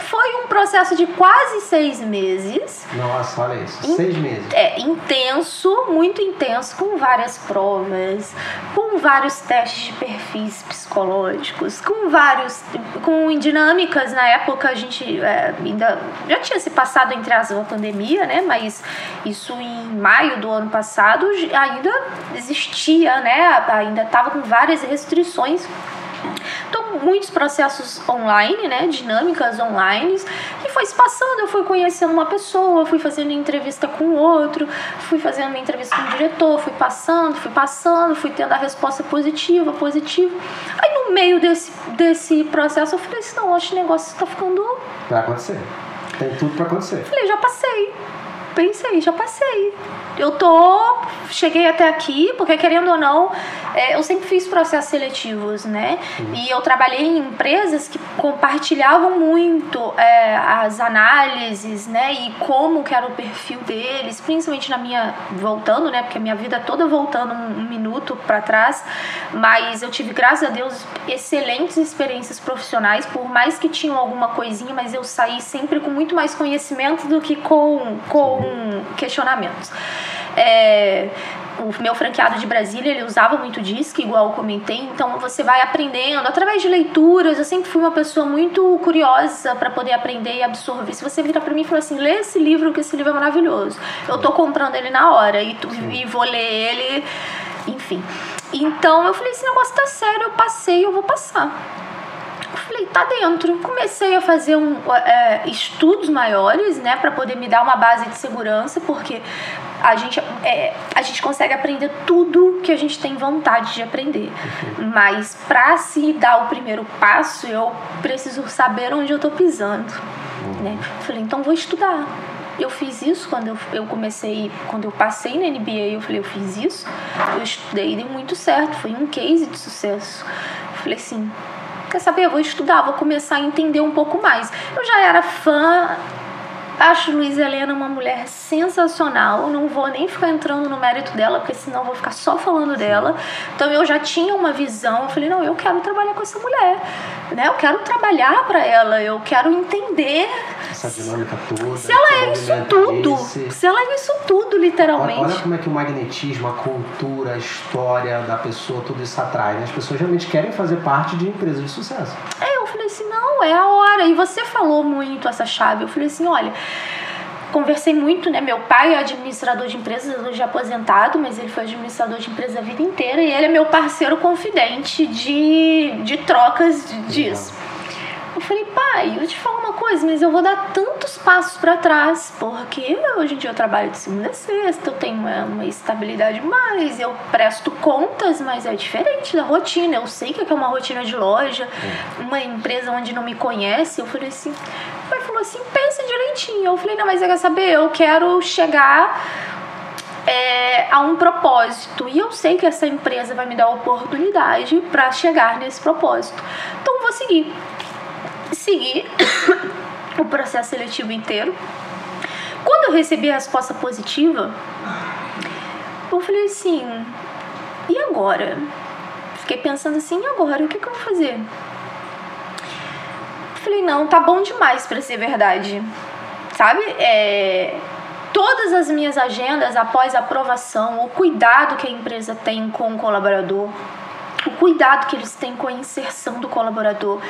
foi um processo de quase seis meses. Nossa, olha isso, in, seis meses. É, intenso, muito intenso, com várias provas, com vários testes de perfis psicológicos, com vários. com dinâmicas. Na época a gente é, ainda. já tinha se passado entre as a pandemia, né? Mas isso em maio do ano passado ainda existia, né? Ainda estava com várias restrições muitos processos online, né? Dinâmicas online. E foi se passando, eu fui conhecendo uma pessoa, fui fazendo entrevista com outro, fui fazendo uma entrevista com o diretor, fui passando, fui passando, fui tendo a resposta positiva, positiva. Aí no meio desse, desse processo eu falei assim, não, acho que o negócio está ficando. Vai acontecer. Tem tudo para acontecer. Falei, já passei. Pensei, já passei. Eu tô cheguei até aqui porque querendo ou não é, eu sempre fiz processos seletivos né? Uhum. e eu trabalhei em empresas que compartilhavam muito é, as análises né? E como que era o perfil deles principalmente na minha voltando né? Porque a minha vida toda voltando um, um minuto para trás. Mas eu tive graças a Deus excelentes experiências profissionais por mais que tinham alguma coisinha mas eu saí sempre com muito mais conhecimento do que com com questionamentos é, o meu franqueado de Brasília, ele usava muito disco, igual eu comentei, então você vai aprendendo através de leituras. Eu sempre fui uma pessoa muito curiosa para poder aprender e absorver. Se você virar para mim e falar assim, lê esse livro, que esse livro é maravilhoso, eu tô comprando ele na hora e, e vou ler ele, enfim. Então eu falei, esse negócio tá sério, eu passei, eu vou passar. Eu falei, tá dentro. Comecei a fazer um, é, estudos maiores, né, para poder me dar uma base de segurança, porque a gente, é, a gente consegue aprender tudo que a gente tem vontade de aprender. Mas para se dar o primeiro passo, eu preciso saber onde eu tô pisando. Né? Falei, então vou estudar. Eu fiz isso quando eu, eu comecei, quando eu passei na NBA, eu falei, eu fiz isso, eu estudei e deu muito certo, foi um case de sucesso. falei assim, quer saber? Eu vou estudar, vou começar a entender um pouco mais. Eu já era fã Acho Luiz Helena uma mulher sensacional. Não vou nem ficar entrando no mérito dela, porque senão vou ficar só falando dela. Então eu já tinha uma visão. Eu falei, não, eu quero trabalhar com essa mulher. Né? Eu quero trabalhar para ela. Eu quero entender. Essa dinâmica toda. Se ela é isso tudo. Esse... Se ela é isso tudo, literalmente. Olha, olha, como é que o magnetismo, a cultura, a história da pessoa, tudo isso atrai. Né? As pessoas realmente querem fazer parte de empresas de sucesso. É, eu falei assim, não, é a hora. E você falou muito essa chave. Eu falei assim, olha conversei muito, né? Meu pai é administrador de empresas, hoje é aposentado, mas ele foi administrador de empresas a vida inteira e ele é meu parceiro confidente de, de trocas disso. Eu falei, pai, eu te falo uma coisa, mas eu vou dar tantos passos para trás, porque hoje em dia eu trabalho de segunda a sexta, eu tenho uma, uma, estabilidade mais, eu presto contas, mas é diferente da rotina. Eu sei que é uma rotina de loja, uma empresa onde não me conhece. Eu falei assim, o pai falou assim, pensa direitinho. Eu falei, não, mas você quer saber? Eu quero chegar é, a um propósito. E eu sei que essa empresa vai me dar oportunidade para chegar nesse propósito. Então vou seguir segui o processo seletivo inteiro. Quando eu recebi a resposta positiva, eu falei assim: e agora? Fiquei pensando assim: e agora? O que, que eu vou fazer? Falei: não, tá bom demais para ser verdade. Sabe? É, todas as minhas agendas após a aprovação, o cuidado que a empresa tem com o colaborador, cuidado que eles têm com a inserção do colaborador.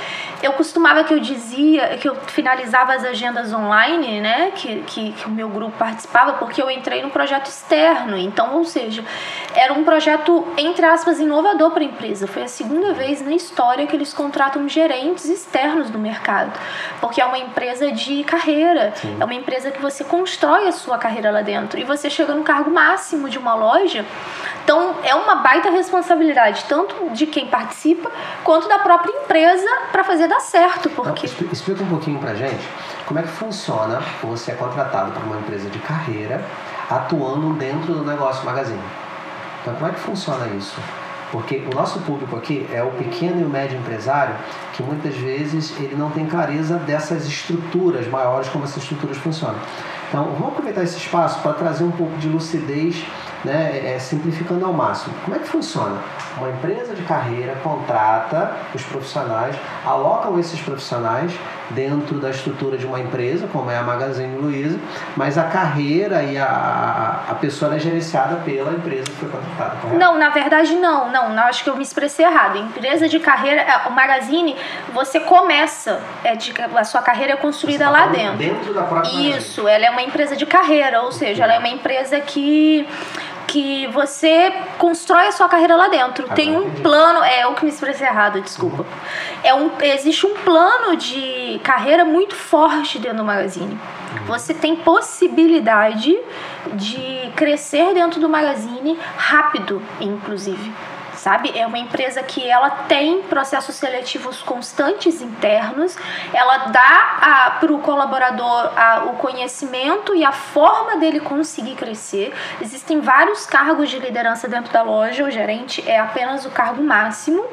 Eu costumava que eu dizia, que eu finalizava as agendas online, né, que, que, que o meu grupo participava, porque eu entrei no projeto externo. Então, ou seja, era um projeto, entre aspas, inovador para a empresa. Foi a segunda vez na história que eles contratam gerentes externos do mercado, porque é uma empresa de carreira, Sim. é uma empresa que você constrói a sua carreira lá dentro. E você chega no cargo máximo de uma loja, então é uma baita responsabilidade, tanto de quem participa quanto da própria empresa para fazer dar certo. Porque... Então, explica um pouquinho para gente como é que funciona você é contratado por uma empresa de carreira atuando dentro do negócio magazine. Então, como é que funciona isso? Porque o nosso público aqui é o pequeno e o médio empresário que muitas vezes ele não tem clareza dessas estruturas maiores, como essas estruturas funcionam. Então, vamos aproveitar esse espaço para trazer um pouco de lucidez né, é, simplificando ao máximo. Como é que funciona? Uma empresa de carreira contrata os profissionais, alocam esses profissionais dentro da estrutura de uma empresa, como é a Magazine Luiza, mas a carreira e a, a pessoa é gerenciada pela empresa que foi contratada, correto? Não, na verdade não, não, não, acho que eu me expressei errado. Empresa de carreira, é, o Magazine, você começa, é de, a sua carreira é construída tá lá dentro. Dentro da própria Isso, magazine. ela é uma empresa de carreira, ou seja, ela é uma empresa que que você constrói a sua carreira lá dentro. Agora Tem um plano, é eu que me expressei errado, desculpa. É um, existe um plano de carreira muito forte dentro do Magazine. Você tem possibilidade de crescer dentro do Magazine rápido, inclusive. Sabe? É uma empresa que ela tem processos seletivos constantes internos, ela dá para o colaborador a- o conhecimento e a forma dele conseguir crescer. Existem vários cargos de liderança dentro da loja, o gerente é apenas o cargo máximo.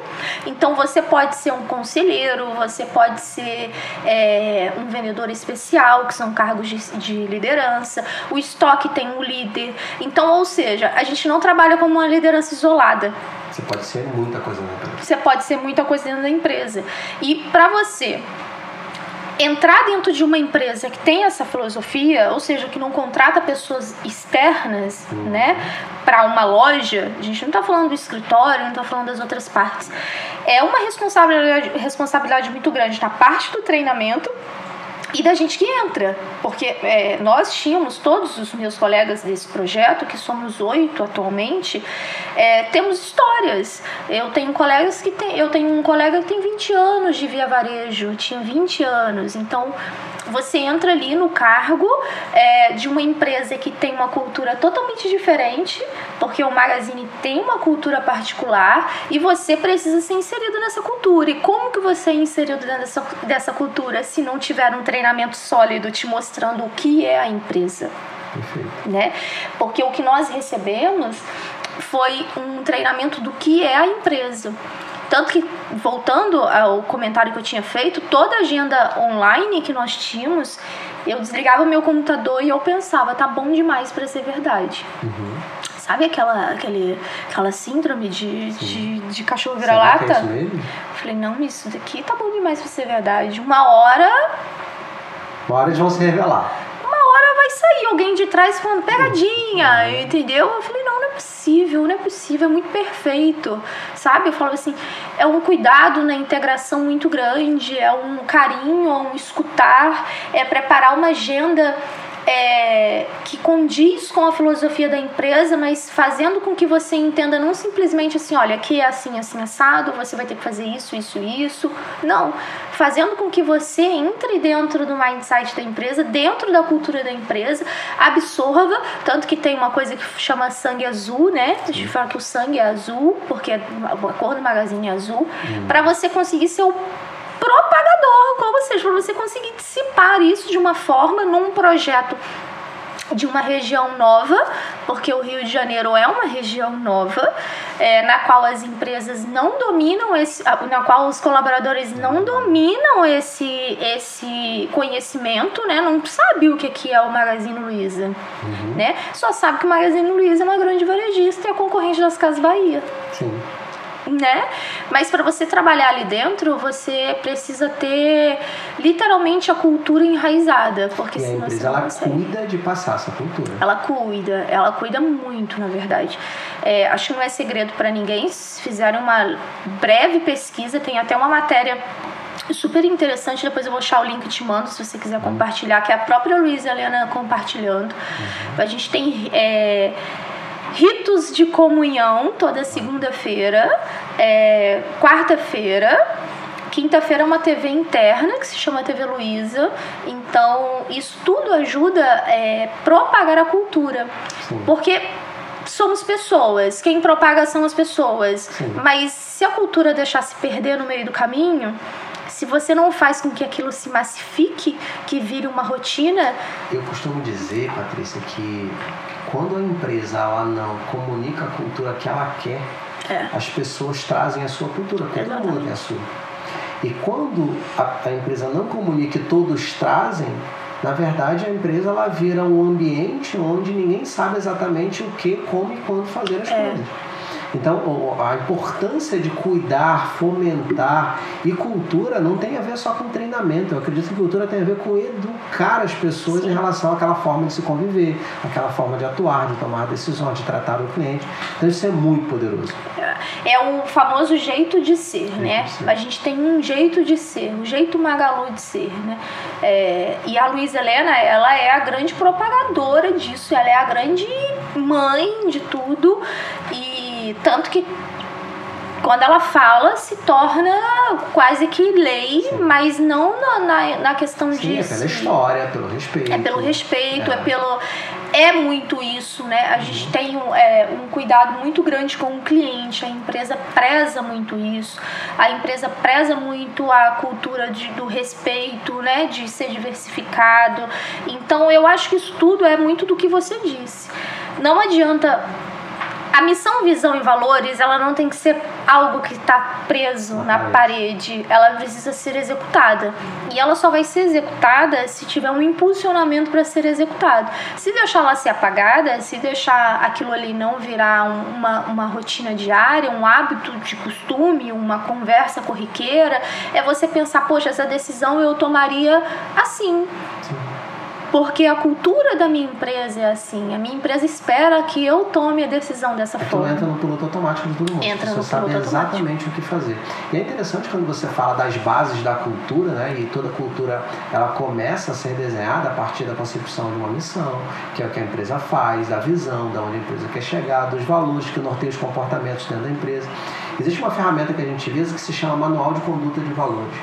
Então você pode ser um conselheiro, você pode ser é, um vendedor especial, que são cargos de, de liderança. O estoque tem um líder. Então, ou seja, a gente não trabalha como uma liderança isolada. Você pode ser muita coisa na empresa. Você pode ser muita coisa dentro da empresa. E para você entrar dentro de uma empresa que tem essa filosofia, ou seja, que não contrata pessoas externas, né, para uma loja, a gente não está falando do escritório, não está falando das outras partes. É uma responsabilidade, responsabilidade muito grande na parte do treinamento e da gente que entra, porque é, nós tínhamos todos os meus colegas desse projeto, que somos oito atualmente, é, temos histórias. Eu tenho colegas que tem, eu tenho um colega que tem 20 anos de via varejo, tinha 20 anos, então você entra ali no cargo é, de uma empresa que tem uma cultura totalmente diferente, porque o Magazine tem uma cultura particular e você precisa ser inserido nessa cultura. E como que você é inserido dentro dessa, dessa cultura se não tiver um treinamento sólido te mostrando o que é a empresa? Perfeito. né? Porque o que nós recebemos foi um treinamento do que é a empresa. Tanto que, voltando ao comentário que eu tinha feito, toda a agenda online que nós tínhamos, eu desligava meu computador e eu pensava, tá bom demais para ser verdade. Sabe aquela, aquele, aquela síndrome de, de, de cachorro é vira-lata? mesmo? Eu Falei, não, isso daqui tá bom demais pra ser verdade. Uma hora Uma hora eles vão se revelar. uma hora vai sair alguém de trás falando pegadinha, entendeu? Eu falei, não, não é possível, não é possível, é muito perfeito, sabe? Eu falo assim, é um cuidado na integração muito grande, é um carinho, é um escutar, é preparar uma agenda é, que condiz com a filosofia da empresa, mas fazendo com que você entenda não simplesmente assim, olha, aqui é assim, assim, assado, você vai ter que fazer isso, isso, isso. Não, fazendo com que você entre dentro do mindset da empresa, dentro da cultura da empresa, absorva, tanto que tem uma coisa que chama sangue azul, né? A gente fala que o sangue é azul, porque a cor do magazine é azul, para você conseguir ser o propagador, como seja, para você conseguir dissipar isso de uma forma num projeto de uma região nova, porque o Rio de Janeiro é uma região nova, é, na qual as empresas não dominam esse, na qual os colaboradores não dominam esse, esse conhecimento, né? Não sabe o que que é o Magazine Luiza, né? Só sabe que o Magazine Luiza é uma grande varejista e é concorrente das Casas Bahia Sim. Né? Mas para você trabalhar ali dentro, você precisa ter literalmente a cultura enraizada, porque E a senão você empresa não ela consegue. cuida de passar essa cultura. Ela cuida, ela cuida muito, na verdade. É, acho que não é segredo para ninguém. Se fizerem uma breve pesquisa, tem até uma matéria super interessante. Depois eu vou deixar o link e te mando se você quiser compartilhar, que é a própria Luísa Helena compartilhando. A gente tem. é, ritos de comunhão toda segunda-feira, é, quarta-feira. Quinta-feira é uma TV interna que se chama TV Luiza. Então, isso tudo ajuda é, propagar a cultura. Sim. Porque somos pessoas, quem propaga são as pessoas. Sim. Mas se a cultura deixar se perder no meio do caminho, se você não faz com que aquilo se massifique, que vire uma rotina, Eu costumo dizer, Patrícia, que quando a empresa ela não comunica a cultura que ela quer, É. as pessoas trazem a sua cultura, todo mundo tem a sua. E quando a, a empresa não comunica e todos trazem, na verdade a empresa ela vira um ambiente onde ninguém sabe exatamente o que, como e quando fazer as É. coisas. Então, a importância de cuidar, fomentar e cultura não tem a ver só com treinamento. Eu acredito que cultura tem a ver com educar as pessoas Sim. em relação àquela forma de se conviver, aquela forma de atuar, de tomar decisões, de tratar o cliente. Então, isso é muito poderoso. É o famoso jeito de ser, jeito né? De ser. A gente tem um jeito de ser, um jeito Magalu de ser, né? É, e a Luísa Helena, ela é a grande propagadora disso, ela é a grande mãe de tudo e tanto que quando ela fala, se torna quase que lei, Sim. mas não na, na, na questão Sim, de. É pela história, pelo respeito. É pelo respeito, é, é pelo. É muito isso, né? A uhum. gente tem um, é, um cuidado muito grande com o cliente, a empresa preza muito isso, a empresa preza muito a cultura de, do respeito, né? De ser diversificado. Então eu acho que isso tudo é muito do que você disse. Não adianta a missão, visão e valores, ela não tem que ser algo que está preso na parede. Ela precisa ser executada. E ela só vai ser executada se tiver um impulsionamento para ser executado. Se deixar ela ser apagada, se deixar aquilo ali não virar uma, uma rotina diária, um hábito de costume, uma conversa corriqueira, é você pensar, poxa, essa decisão eu tomaria assim. Sim porque a cultura da minha empresa é assim. A minha empresa espera que eu tome a decisão dessa é forma. entra no piloto automático de todo mundo. Entra você no sabe piloto exatamente automático. o que fazer. E é interessante quando você fala das bases da cultura, né? E toda cultura ela começa a ser desenhada a partir da concepção de uma missão, que é o que a empresa faz, da visão, da onde a empresa quer chegar, dos valores que norteiam os comportamentos dentro da empresa. Existe uma ferramenta que a gente utiliza que se chama Manual de Conduta de Valores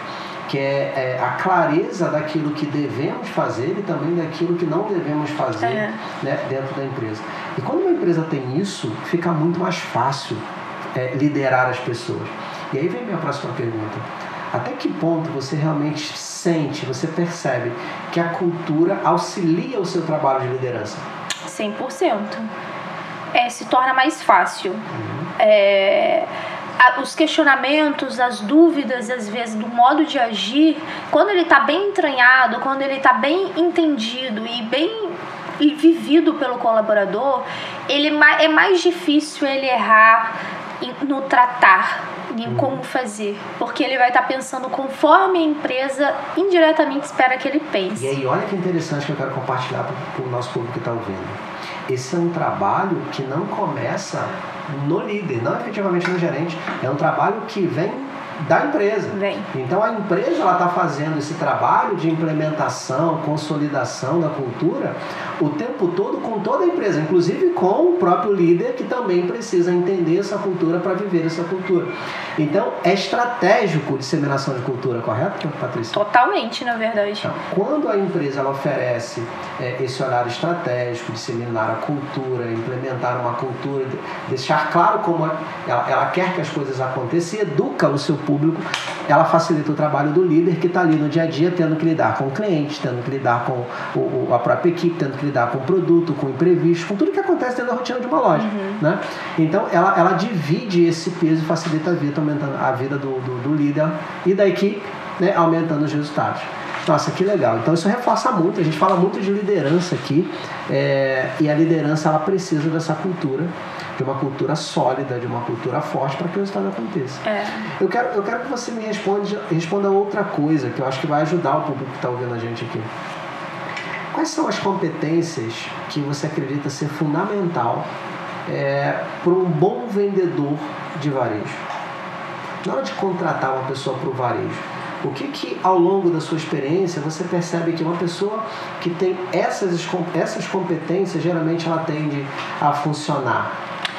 que é, é, a clareza daquilo que devemos fazer e também daquilo que não devemos fazer é. né, dentro da empresa. E quando uma empresa tem isso, fica muito mais fácil é, liderar as pessoas. E aí vem minha próxima pergunta. Até que ponto você realmente sente, você percebe que a cultura auxilia o seu trabalho de liderança? 100%. É, se torna mais fácil. Uhum. É os questionamentos, as dúvidas, às vezes, do modo de agir, quando ele está bem entranhado, quando ele está bem entendido e bem vivido pelo colaborador, ele é mais difícil ele errar no tratar, em uhum. como fazer, porque ele vai estar tá pensando conforme a empresa indiretamente espera que ele pense. E aí, olha que interessante que eu quero compartilhar para o nosso público que está ouvindo. Esse é um trabalho que não começa no líder, não efetivamente no gerente. É um trabalho que vem da empresa. Vem. Então a empresa ela está fazendo esse trabalho de implementação, consolidação da cultura o tempo todo com toda a empresa, inclusive com o próprio líder que também precisa entender essa cultura para viver essa cultura. Então é estratégico disseminação de cultura, correto, Patrícia? Totalmente, na verdade. Então, quando a empresa oferece é, esse horário estratégico, disseminar a cultura, implementar uma cultura, deixar claro como ela, ela quer que as coisas aconteçam, educa o seu público, ela facilita o trabalho do líder que está ali no dia a dia tendo que lidar com o cliente, tendo que lidar com o, a própria equipe, tendo que lidar com o produto, com o imprevisto, com tudo que acontece dentro da rotina de uma loja. Uhum. Né? Então ela, ela divide esse peso e facilita a vida, aumentando a vida do, do, do líder e da equipe, né? aumentando os resultados. Nossa, que legal. Então isso reforça muito. A gente fala muito de liderança aqui é, e a liderança ela precisa dessa cultura de uma cultura sólida, de uma cultura forte para que o resultado aconteça. É. Eu, quero, eu quero que você me responda, responda outra coisa que eu acho que vai ajudar o público que está ouvindo a gente aqui. Quais são as competências que você acredita ser fundamental é, para um bom vendedor de varejo? Na hora de contratar uma pessoa para o varejo, o que que ao longo da sua experiência você percebe que uma pessoa que tem essas, essas competências geralmente ela tende a funcionar?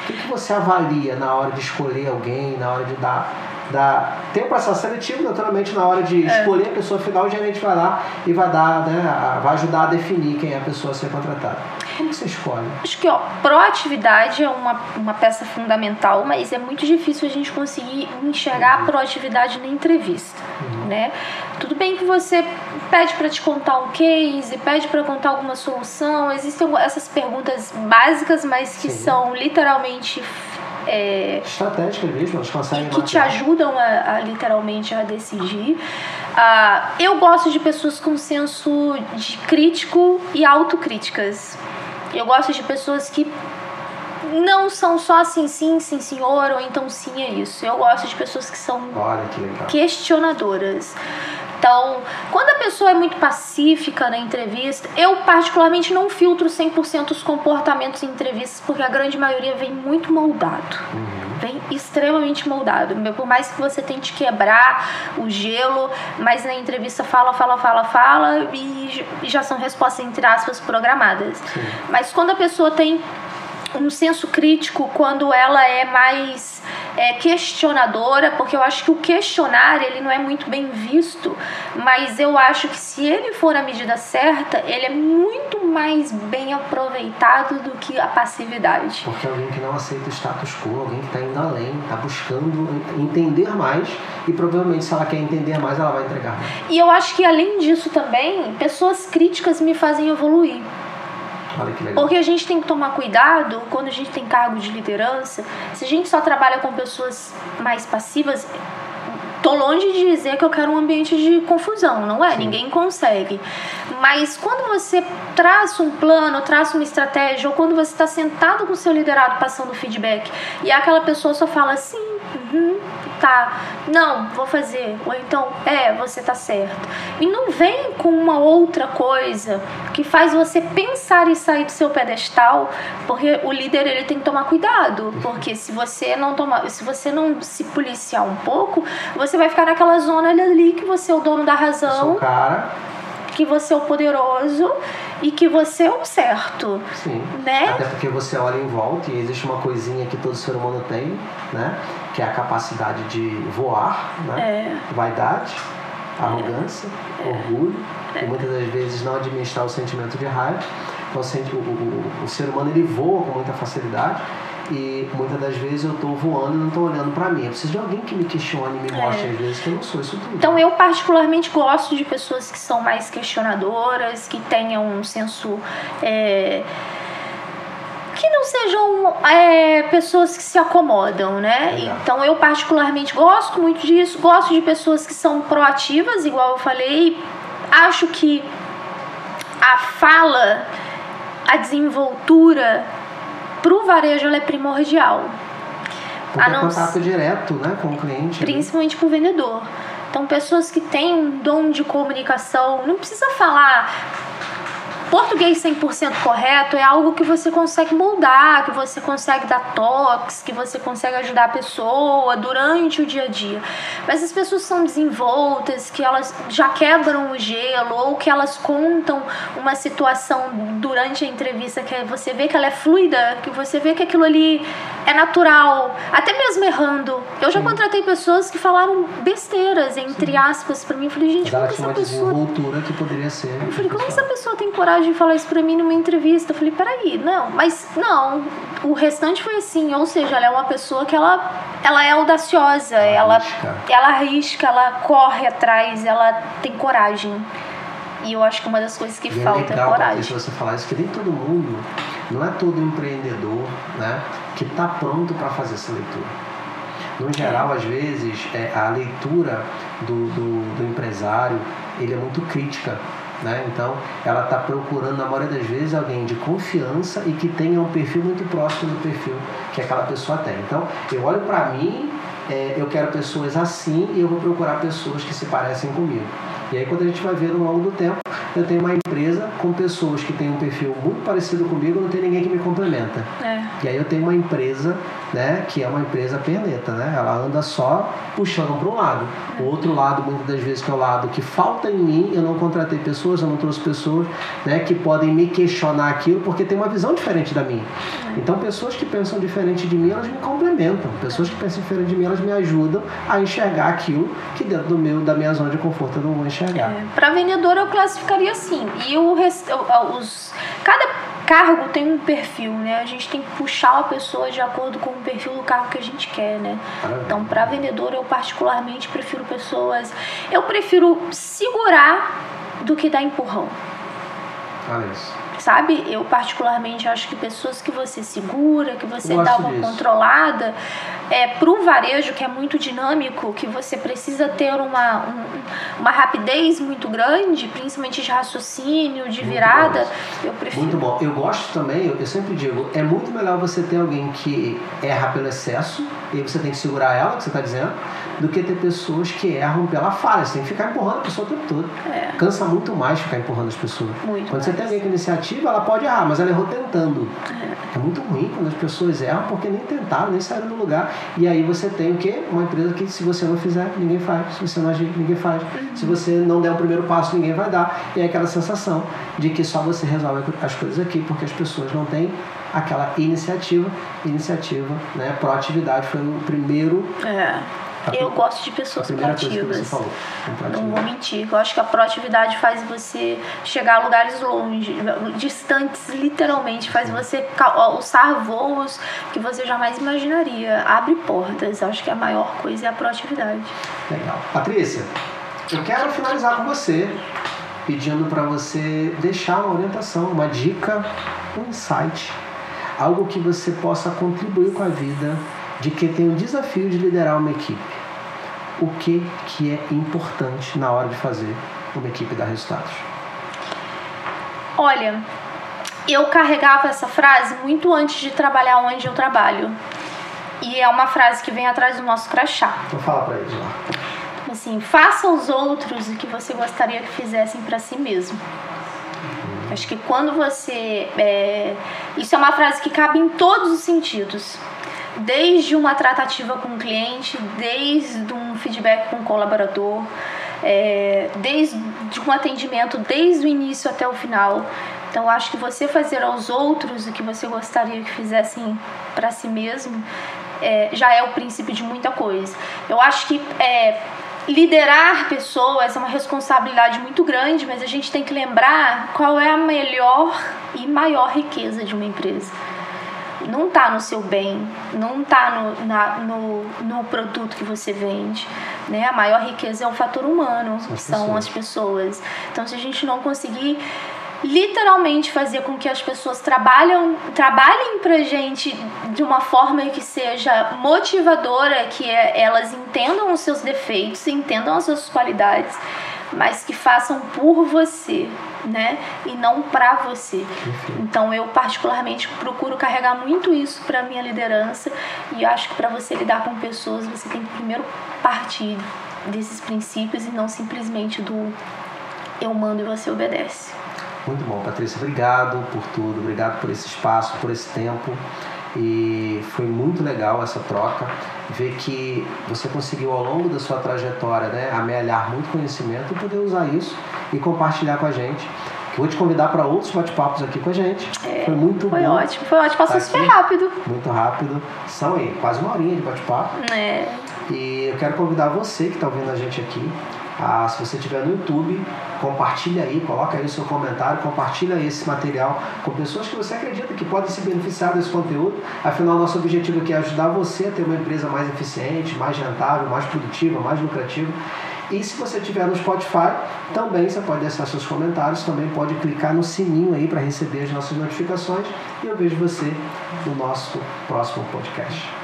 O que, que você avalia na hora de escolher alguém, na hora de dar dar tem um processo seletivo naturalmente na hora de é. escolher a pessoa final o gerente vai lá e vai dar né, vai ajudar a definir quem é a pessoa a ser contratada como você escolhe acho que ó proatividade é uma, uma peça fundamental mas é muito difícil a gente conseguir enxergar uhum. a proatividade na entrevista uhum. né tudo bem que você pede para te contar um case pede para contar alguma solução existem essas perguntas básicas mas que Sim. são literalmente é, estratégicas mesmo, elas conseguem que te ajudam a, a, literalmente a decidir. Ah, eu gosto de pessoas com senso de crítico e autocríticas. Eu gosto de pessoas que não são só assim, sim, sim, senhor, ou então sim é isso. Eu gosto de pessoas que são Olha que questionadoras. Então, quando a pessoa é muito pacífica na entrevista, eu particularmente não filtro 100% os comportamentos em entrevistas, porque a grande maioria vem muito moldado. Vem extremamente moldado. Por mais que você tente quebrar o gelo, mas na entrevista fala, fala, fala, fala e já são respostas, entre aspas, programadas. Mas quando a pessoa tem um senso crítico quando ela é mais é, questionadora, porque eu acho que o questionar ele não é muito bem visto, mas eu acho que se ele for a medida certa, ele é muito mais bem aproveitado do que a passividade. Porque alguém que não aceita o status quo, alguém que está indo além, está buscando entender mais e provavelmente se ela quer entender mais, ela vai entregar. E eu acho que além disso também, pessoas críticas me fazem evoluir. Porque a gente tem que tomar cuidado quando a gente tem cargo de liderança. Se a gente só trabalha com pessoas mais passivas, tô longe de dizer que eu quero um ambiente de confusão, não é? Sim. Ninguém consegue. Mas quando você traça um plano, traça uma estratégia, ou quando você está sentado com o seu liderado passando feedback e aquela pessoa só fala assim, uhum, tá, não, vou fazer, ou então, é, você tá certo. E não vem com uma outra coisa que faz você pensar e sair do seu pedestal, porque o líder ele tem que tomar cuidado, porque se você não tomar, se você não se policiar um pouco, você vai ficar naquela zona ali que você é o dono da razão. Cara que você é o poderoso e que você é o certo. Sim. Né? Até porque você olha em volta e existe uma coisinha que todo ser humano tem, né? Que é a capacidade de voar, né? É. Vaidade, arrogância, é. orgulho é. e muitas das vezes não administrar o sentimento de raiva. Então, o, o, o ser humano ele voa com muita facilidade e muitas das vezes eu estou voando e não estou olhando para mim. Eu preciso de alguém que me questione e me mostre, é. às vezes, que eu não sou isso tudo. Então, eu particularmente gosto de pessoas que são mais questionadoras, que tenham um senso. É, que não sejam é, pessoas que se acomodam, né? Legal. Então eu particularmente gosto muito disso, gosto de pessoas que são proativas, igual eu falei. Acho que a fala, a desenvoltura para o varejo ela é primordial. Porque a não, é contato direto né, com o cliente. Né? Principalmente para o vendedor. Então, pessoas que têm um dom de comunicação, não precisa falar português 100% correto é algo que você consegue moldar, que você consegue dar toques, que você consegue ajudar a pessoa durante o dia a dia. Mas as pessoas são desenvoltas, que elas já quebram o gelo ou que elas contam uma situação durante a entrevista que você vê que ela é fluida, que você vê que aquilo ali é natural, até mesmo errando. Eu já contratei pessoas que falaram besteiras, entre aspas, para mim. Eu falei, gente, como essa pessoa. que poderia ser. Eu falei, como essa pessoa tem coragem? De falar isso pra mim numa entrevista. Eu falei, peraí, não, mas não. O restante foi assim, ou seja, ela é uma pessoa que ela, ela é audaciosa, ela, ela, ela arrisca, ela corre atrás, ela tem coragem. E eu acho que uma das coisas que e falta é, legal, é coragem. Se você falar isso, que nem todo mundo, não é todo empreendedor, né, que está pronto para fazer essa leitura. No geral, é. às vezes, é, a leitura do, do, do empresário ele é muito crítica né? Então, ela está procurando, na maioria das vezes, alguém de confiança e que tenha um perfil muito próximo do perfil que aquela pessoa tem. Então, eu olho para mim, é, eu quero pessoas assim e eu vou procurar pessoas que se parecem comigo. E aí, quando a gente vai ver no longo do tempo, eu tenho uma empresa com pessoas que têm um perfil muito parecido comigo, não tem ninguém que me complementa. É. E aí eu tenho uma empresa, né, que é uma empresa perneta, né? Ela anda só puxando para um lado. O outro lado, muitas das vezes, que é o lado que falta em mim, eu não contratei pessoas, eu não trouxe pessoas, né, que podem me questionar aquilo porque tem uma visão diferente da minha. Então, pessoas que pensam diferente de mim, elas me complementam. Pessoas que pensam diferente de mim, elas me ajudam a enxergar aquilo que dentro do meu, da minha zona de conforto eu não vou enxergar. É. Para vendedor, eu classificaria assim. E o rest... os cada cargo tem um perfil, né? A gente tem que puxar a pessoa de acordo com o perfil do cargo que a gente quer, né? Então, para vendedor, eu particularmente prefiro pessoas. Eu prefiro segurar do que dar empurrão. Olha isso. Sabe? Eu particularmente acho que pessoas que você segura, que você dá uma disso. controlada, é pro varejo que é muito dinâmico, que você precisa ter uma, um- uma rapidez muito grande, principalmente de raciocínio, de Muito virada, bom eu prefiro. Muito bom. Eu gosto também, eu sempre digo, é muito melhor você ter alguém que erra pelo excesso, e você tem que segurar ela, que você está dizendo, do que ter pessoas que erram pela falha. Você tem que ficar empurrando a pessoa o tempo todo. É. Cansa muito mais ficar empurrando as pessoas. Muito quando você mais. tem alguém com iniciativa, ela pode errar, mas ela errou tentando. É. muito ruim quando as pessoas erram porque nem tentaram, nem saíram do lugar. E aí você tem o quê? Uma empresa que se você não fizer, ninguém faz. Se você não agir, ninguém faz. Se você não der o primeiro passo, ninguém vai dar. E é aquela sensação de que só você resolve as coisas aqui porque as pessoas não têm aquela iniciativa. Iniciativa, né? Proatividade foi o primeiro É. Eu gosto de pessoas proativas. falou. Não vou mentir. Eu acho que a proatividade faz você chegar a lugares longe, distantes, literalmente. Faz você alçar voos que você jamais imaginaria. Abre portas. Eu acho que a maior coisa é a proatividade. Legal. Patrícia, eu quero finalizar com você, pedindo para você deixar uma orientação, uma dica, um insight, algo que você possa contribuir com a vida de quem tem o desafio de liderar uma equipe. O que, que é importante na hora de fazer uma equipe dar resultados? Olha, eu carregava essa frase muito antes de trabalhar onde eu trabalho. E é uma frase que vem atrás do nosso crachá. Então fala para eles lá. Assim, faça aos outros o que você gostaria que fizessem para si mesmo. Acho que quando você. é, Isso é uma frase que cabe em todos os sentidos. Desde uma tratativa com o cliente, desde um feedback com o colaborador, é, desde um atendimento, desde o início até o final. Então, acho que você fazer aos outros o que você gostaria que fizessem para si mesmo é, já é o princípio de muita coisa. Eu acho que é, liderar pessoas é uma responsabilidade muito grande, mas a gente tem que lembrar qual é a melhor e maior riqueza de uma empresa. Não está no seu bem, não está no, na- no, no produto que você vende. Né? A maior riqueza é o fator humano, São que as são pessoas. as pessoas. Então, se a gente não conseguir literalmente fazer com que as pessoas trabalham, trabalhem pra gente de uma forma que seja motivadora, que é- elas entendam os seus defeitos, entendam as suas qualidades, mas que façam por você, né? E não pra você. Então eu particularmente procuro carregar muito isso pra minha liderança e acho que pra você lidar com pessoas, você tem que primeiro partir desses princípios e não simplesmente do eu mando e você obedece. Muito bom, Patrícia. Obrigado por tudo, obrigado por esse espaço, por esse tempo. E foi muito legal essa troca. Ver que você conseguiu ao longo da sua trajetória né, amealhar muito conhecimento e poder usar isso e compartilhar com a gente. Vou te convidar para outros bate-papos aqui com a gente. foi muito É, Foi bom. ótimo, foi ótimo, passou Tá super rápido. Muito rápido. São aí quase uma horinha de bate-papo. É, E eu quero convidar você que está ouvindo a gente aqui, a, se você estiver no YouTube, compartilha aí, coloca aí o seu comentário, compartilha esse material com pessoas que você acredita que podem se beneficiar desse conteúdo. Afinal, nosso objetivo aqui é ajudar você a ter uma empresa mais eficiente, mais rentável, mais produtiva, mais lucrativa. E se você estiver no Spotify, também você pode deixar seus comentários, também pode clicar no sininho aí para receber as nossas notificações. E eu vejo você no nosso próximo podcast.